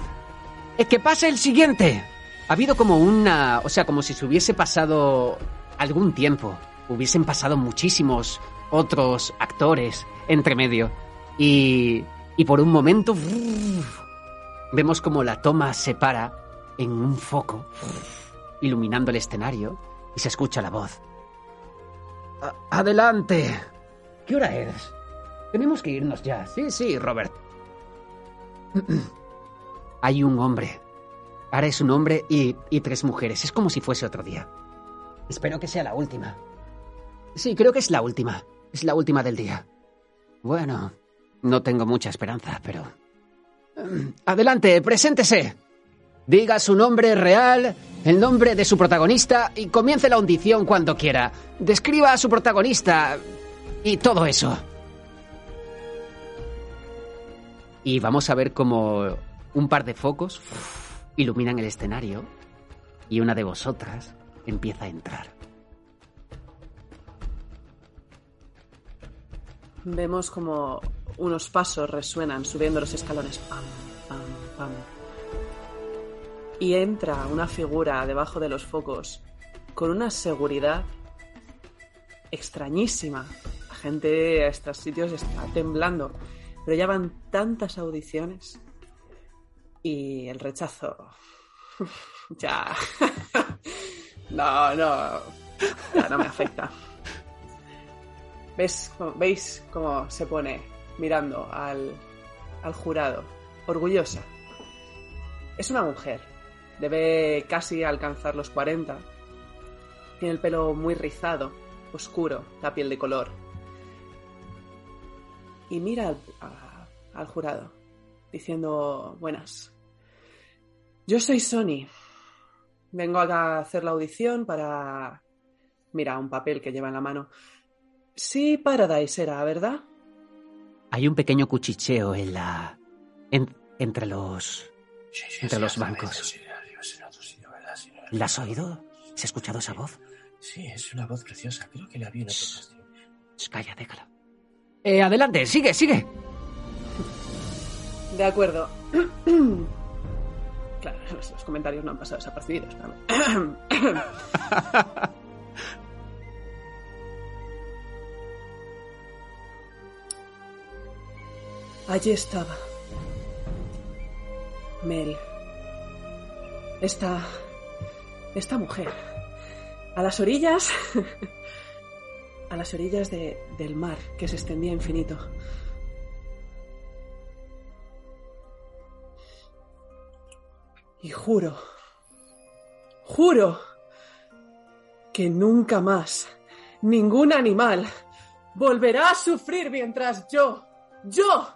Es que pase el siguiente. Ha habido como una... O sea, como si se hubiese pasado algún tiempo. Hubiesen pasado muchísimos otros actores entre medio. Y... Y por un momento... Vemos como la toma se para en un foco, iluminando el escenario, y se escucha la voz. Adelante. ¿Qué hora es? Tenemos que irnos ya. Sí, sí, Robert. Hay un hombre. Ahora es un hombre y, y tres mujeres. Es como si fuese otro día. Espero que sea la última. Sí, creo que es la última. Es la última del día. Bueno, no tengo mucha esperanza, pero... Adelante, preséntese. Diga su nombre real, el nombre de su protagonista y comience la audición cuando quiera. Describa a su protagonista y todo eso. Y vamos a ver como un par de focos iluminan el escenario y una de vosotras empieza a entrar. Vemos como unos pasos resuenan subiendo los escalones. Y entra una figura debajo de los focos con una seguridad extrañísima. La gente a estos sitios está temblando. Pero ya van tantas audiciones y el rechazo. ya. no, no. Ya no me afecta. ¿Ves, ¿Veis cómo se pone mirando al, al jurado? Orgullosa. Es una mujer. Debe casi alcanzar los 40. Tiene el pelo muy rizado, oscuro, la piel de color. Y mira al, a- al jurado, diciendo buenas. Yo soy Sony. Vengo a hacer la audición para... Mira, un papel que lleva en la mano. Sí, Paradise era, ¿verdad? Hay un pequeño cuchicheo en la... en- entre los... entre los bancos. ¿La has oído? ¿Se ha escuchado esa voz? Sí, es una voz preciosa. Creo que la vi en otro. Shh, Calla, déjala. Eh, adelante, sigue, sigue. De acuerdo. claro, los, los comentarios no han pasado desapercibidos. Allí estaba. Mel. Esta. Esta mujer. A las orillas. A las orillas de- del mar que se extendía infinito. Y juro, juro que nunca más ningún animal volverá a sufrir mientras yo, yo,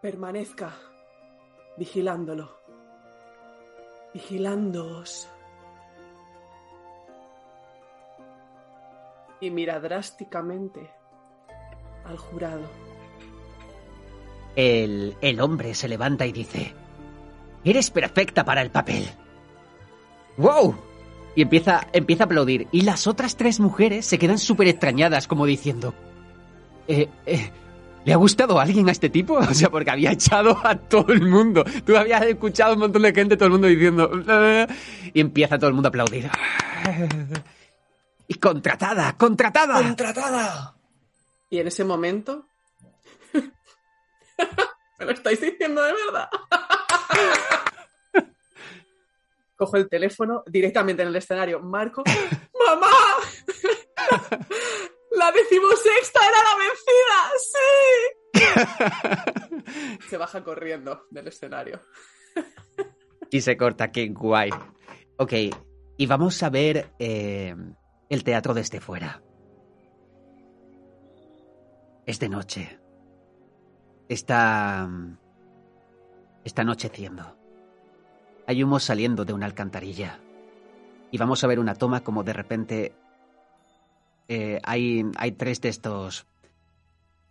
permanezca vigilándolo, vigilándoos. Y mira drásticamente al jurado. El, el hombre se levanta y dice, Eres perfecta para el papel. ¡Wow! Y empieza, empieza a aplaudir. Y las otras tres mujeres se quedan súper extrañadas, como diciendo, eh, eh, ¿Le ha gustado alguien a este tipo? O sea, porque había echado a todo el mundo. Tú habías escuchado un montón de gente, todo el mundo diciendo... "Eh", Y empieza todo el mundo a aplaudir. Y contratada, contratada. ¡Contratada! Y en ese momento... ¿Me lo estáis diciendo de verdad? Cojo el teléfono directamente en el escenario. Marco. ¡Mamá! ¡La decimosexta era la vencida! ¡Sí! Se baja corriendo del escenario. Y se corta, qué guay. Ok, y vamos a ver eh, el teatro desde fuera. Es de noche. Está... Está anocheciendo. Hay humo saliendo de una alcantarilla. Y vamos a ver una toma como de repente... eh, hay, hay tres de estos...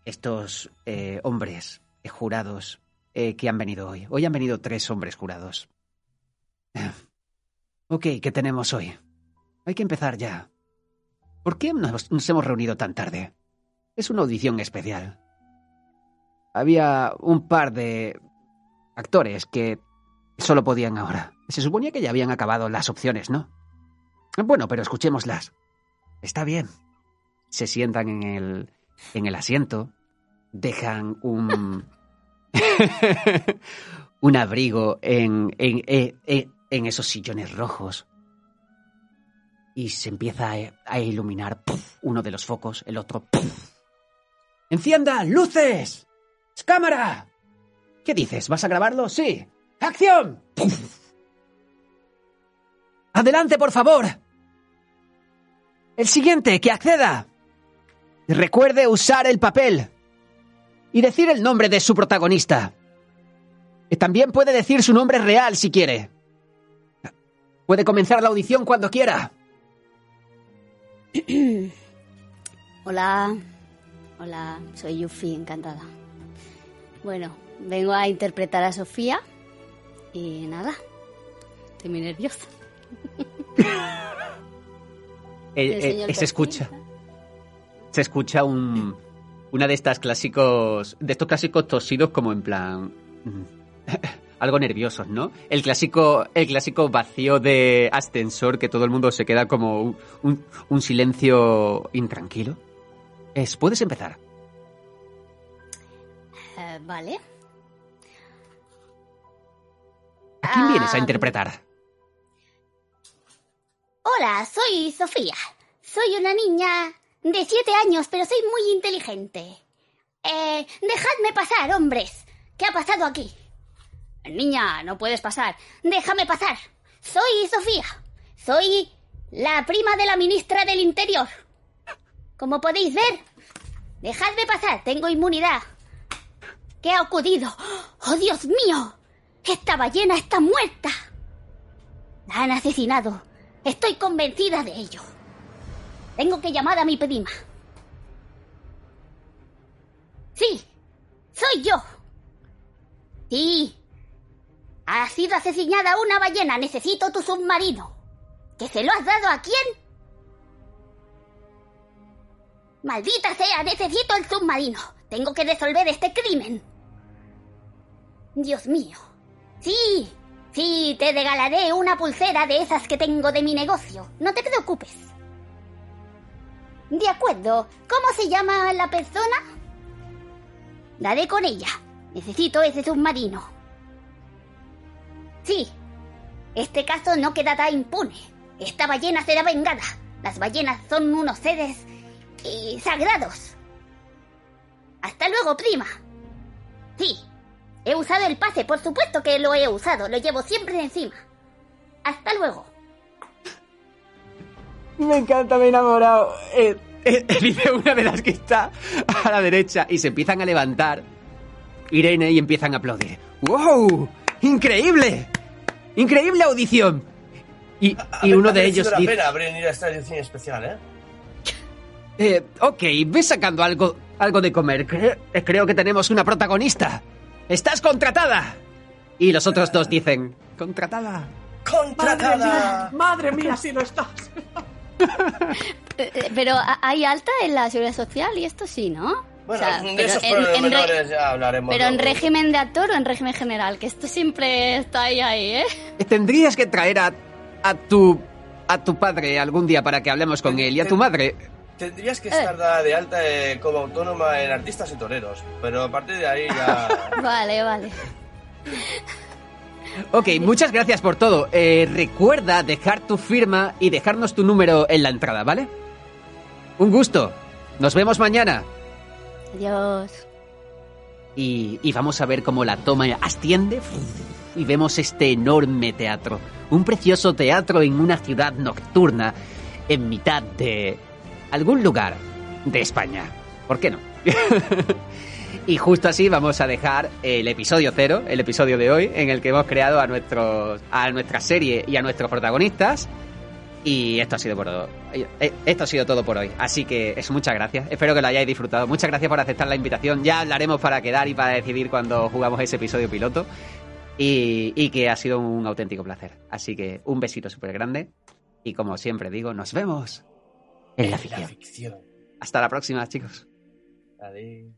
Estos eh, hombres eh, jurados que han venido hoy. Hoy han venido tres hombres jurados. Ok, ¿qué tenemos hoy? Hay que empezar ya. ¿Por qué nos, hemos reunido tan tarde? Es una audición especial. Había un par de actores que solo podían ahora. Se suponía que ya habían acabado las opciones, ¿no? Bueno, pero escuchémoslas. Está bien. Se sientan en el, en el asiento, dejan un... un abrigo en, en- en esos sillones rojos. Y se empieza a, a iluminar uno de los focos, el otro. ¡puf! ¡Encienda! ¡Luces! ¡Cámara! ¿Qué dices? ¿Vas a grabarlo? Sí. ¡Acción! ¡Adelante, por favor! El siguiente, que acceda. Recuerde usar el papel y decir el nombre de su protagonista. Y también puede decir su nombre real si quiere. Puede comenzar la audición cuando quiera. Hola, hola, soy Yuffie, encantada. Bueno, vengo a interpretar a Sofía y nada, estoy muy nerviosa. Eh, eh, el se escucha. Se escucha un. Una de estas clásicos. De estos clásicos tosidos, como en plan. Algo nerviosos, ¿no? El clásico, el clásico vacío de ascensor que todo el mundo se queda como un, un- un silencio intranquilo. Es, puedes empezar. Eh, vale. ¿A quién vienes a Ah, interpretar? Hola, soy Sofía. Soy una niña de siete años, pero soy muy inteligente. Eh, dejadme pasar, hombres. ¿Qué ha pasado aquí? Niña, no puedes pasar. Déjame pasar. Soy Sofía. Soy la prima de la ministra del Interior. Como podéis ver, dejadme pasar. Tengo inmunidad. ¿Qué ha ocurrido? ¡Oh, Dios mío! Esta ballena está muerta. La han asesinado. Estoy convencida de ello. Tengo que llamar a mi prima. Sí, soy yo. Sí. Ha sido asesinada una ballena. Necesito tu submarino. ¿Que se lo has dado a quién? Maldita sea, necesito el submarino. Tengo que resolver este crimen. Dios mío. Sí, sí, te regalaré una pulsera de esas que tengo de mi negocio. No te preocupes. De acuerdo. ¿Cómo se llama la persona? Daré con ella. Necesito ese submarino. Sí. Este caso no quedará impune. Esta ballena será vengada. Las ballenas son unos seres eh, sagrados. Hasta luego, prima. Sí. He usado el pase, por supuesto que lo he usado. Lo llevo siempre encima. Hasta luego. Me encanta, me he enamorado. Eh, eh, dice una de las que está a la derecha y se empiezan a levantar Irene y empiezan a aplaudir. ¡Wow! ¡Increíble! ¡Increíble audición! Y, A y ver, uno de ellos la dice... pena venir a esta edición especial, ¿eh? Eh, ok, ve sacando algo, algo de comer. Cre- eh, creo que tenemos una protagonista. ¡Estás contratada! Y los otros dos dicen, ¿contratada? ¡Contratada! Madre mía, si no estás. Eh, Pero ¿ha- hay alta en la seguridad social y esto sí, ¿no? Bueno, O sea, de esos en- en re- pormenores ya hablaremos. Pero en luego. régimen de actor o en régimen general, que esto siempre está ahí, ahí, ¿eh? Eh, Tendrías que traer a, a tu a tu padre algún día para que hablemos con él y a tu madre. Tendrías que estar dada de alta eh, como autónoma en artistas y toreros, pero a partir de ahí ya... Vale, vale. Ok, muchas gracias por todo. Eh, recuerda dejar tu firma y dejarnos tu número en la entrada, ¿vale? Un gusto. Nos vemos mañana. Adiós. Y, y vamos a ver cómo la toma asciende y vemos este enorme teatro. Un precioso teatro en una ciudad nocturna en mitad de algún lugar de España. ¿Por qué no? y justo así vamos a dejar el episodio cero, el episodio de hoy, en el que hemos creado a, nuestros, a nuestra serie y a nuestros protagonistas. Y esto ha sido por todo. eh, Esto ha sido todo por hoy. Así que eso, muchas gracias. Espero que lo hayáis disfrutado. Muchas gracias por aceptar la invitación. Ya hablaremos para quedar y para decidir cuando jugamos ese episodio piloto. Y, y que ha sido un auténtico placer. Así que un besito súper grande. Y como siempre digo, nos vemos en la La ficción. ficción. Hasta la próxima, chicos. Adiós.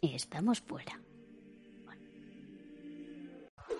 Y estamos fuera.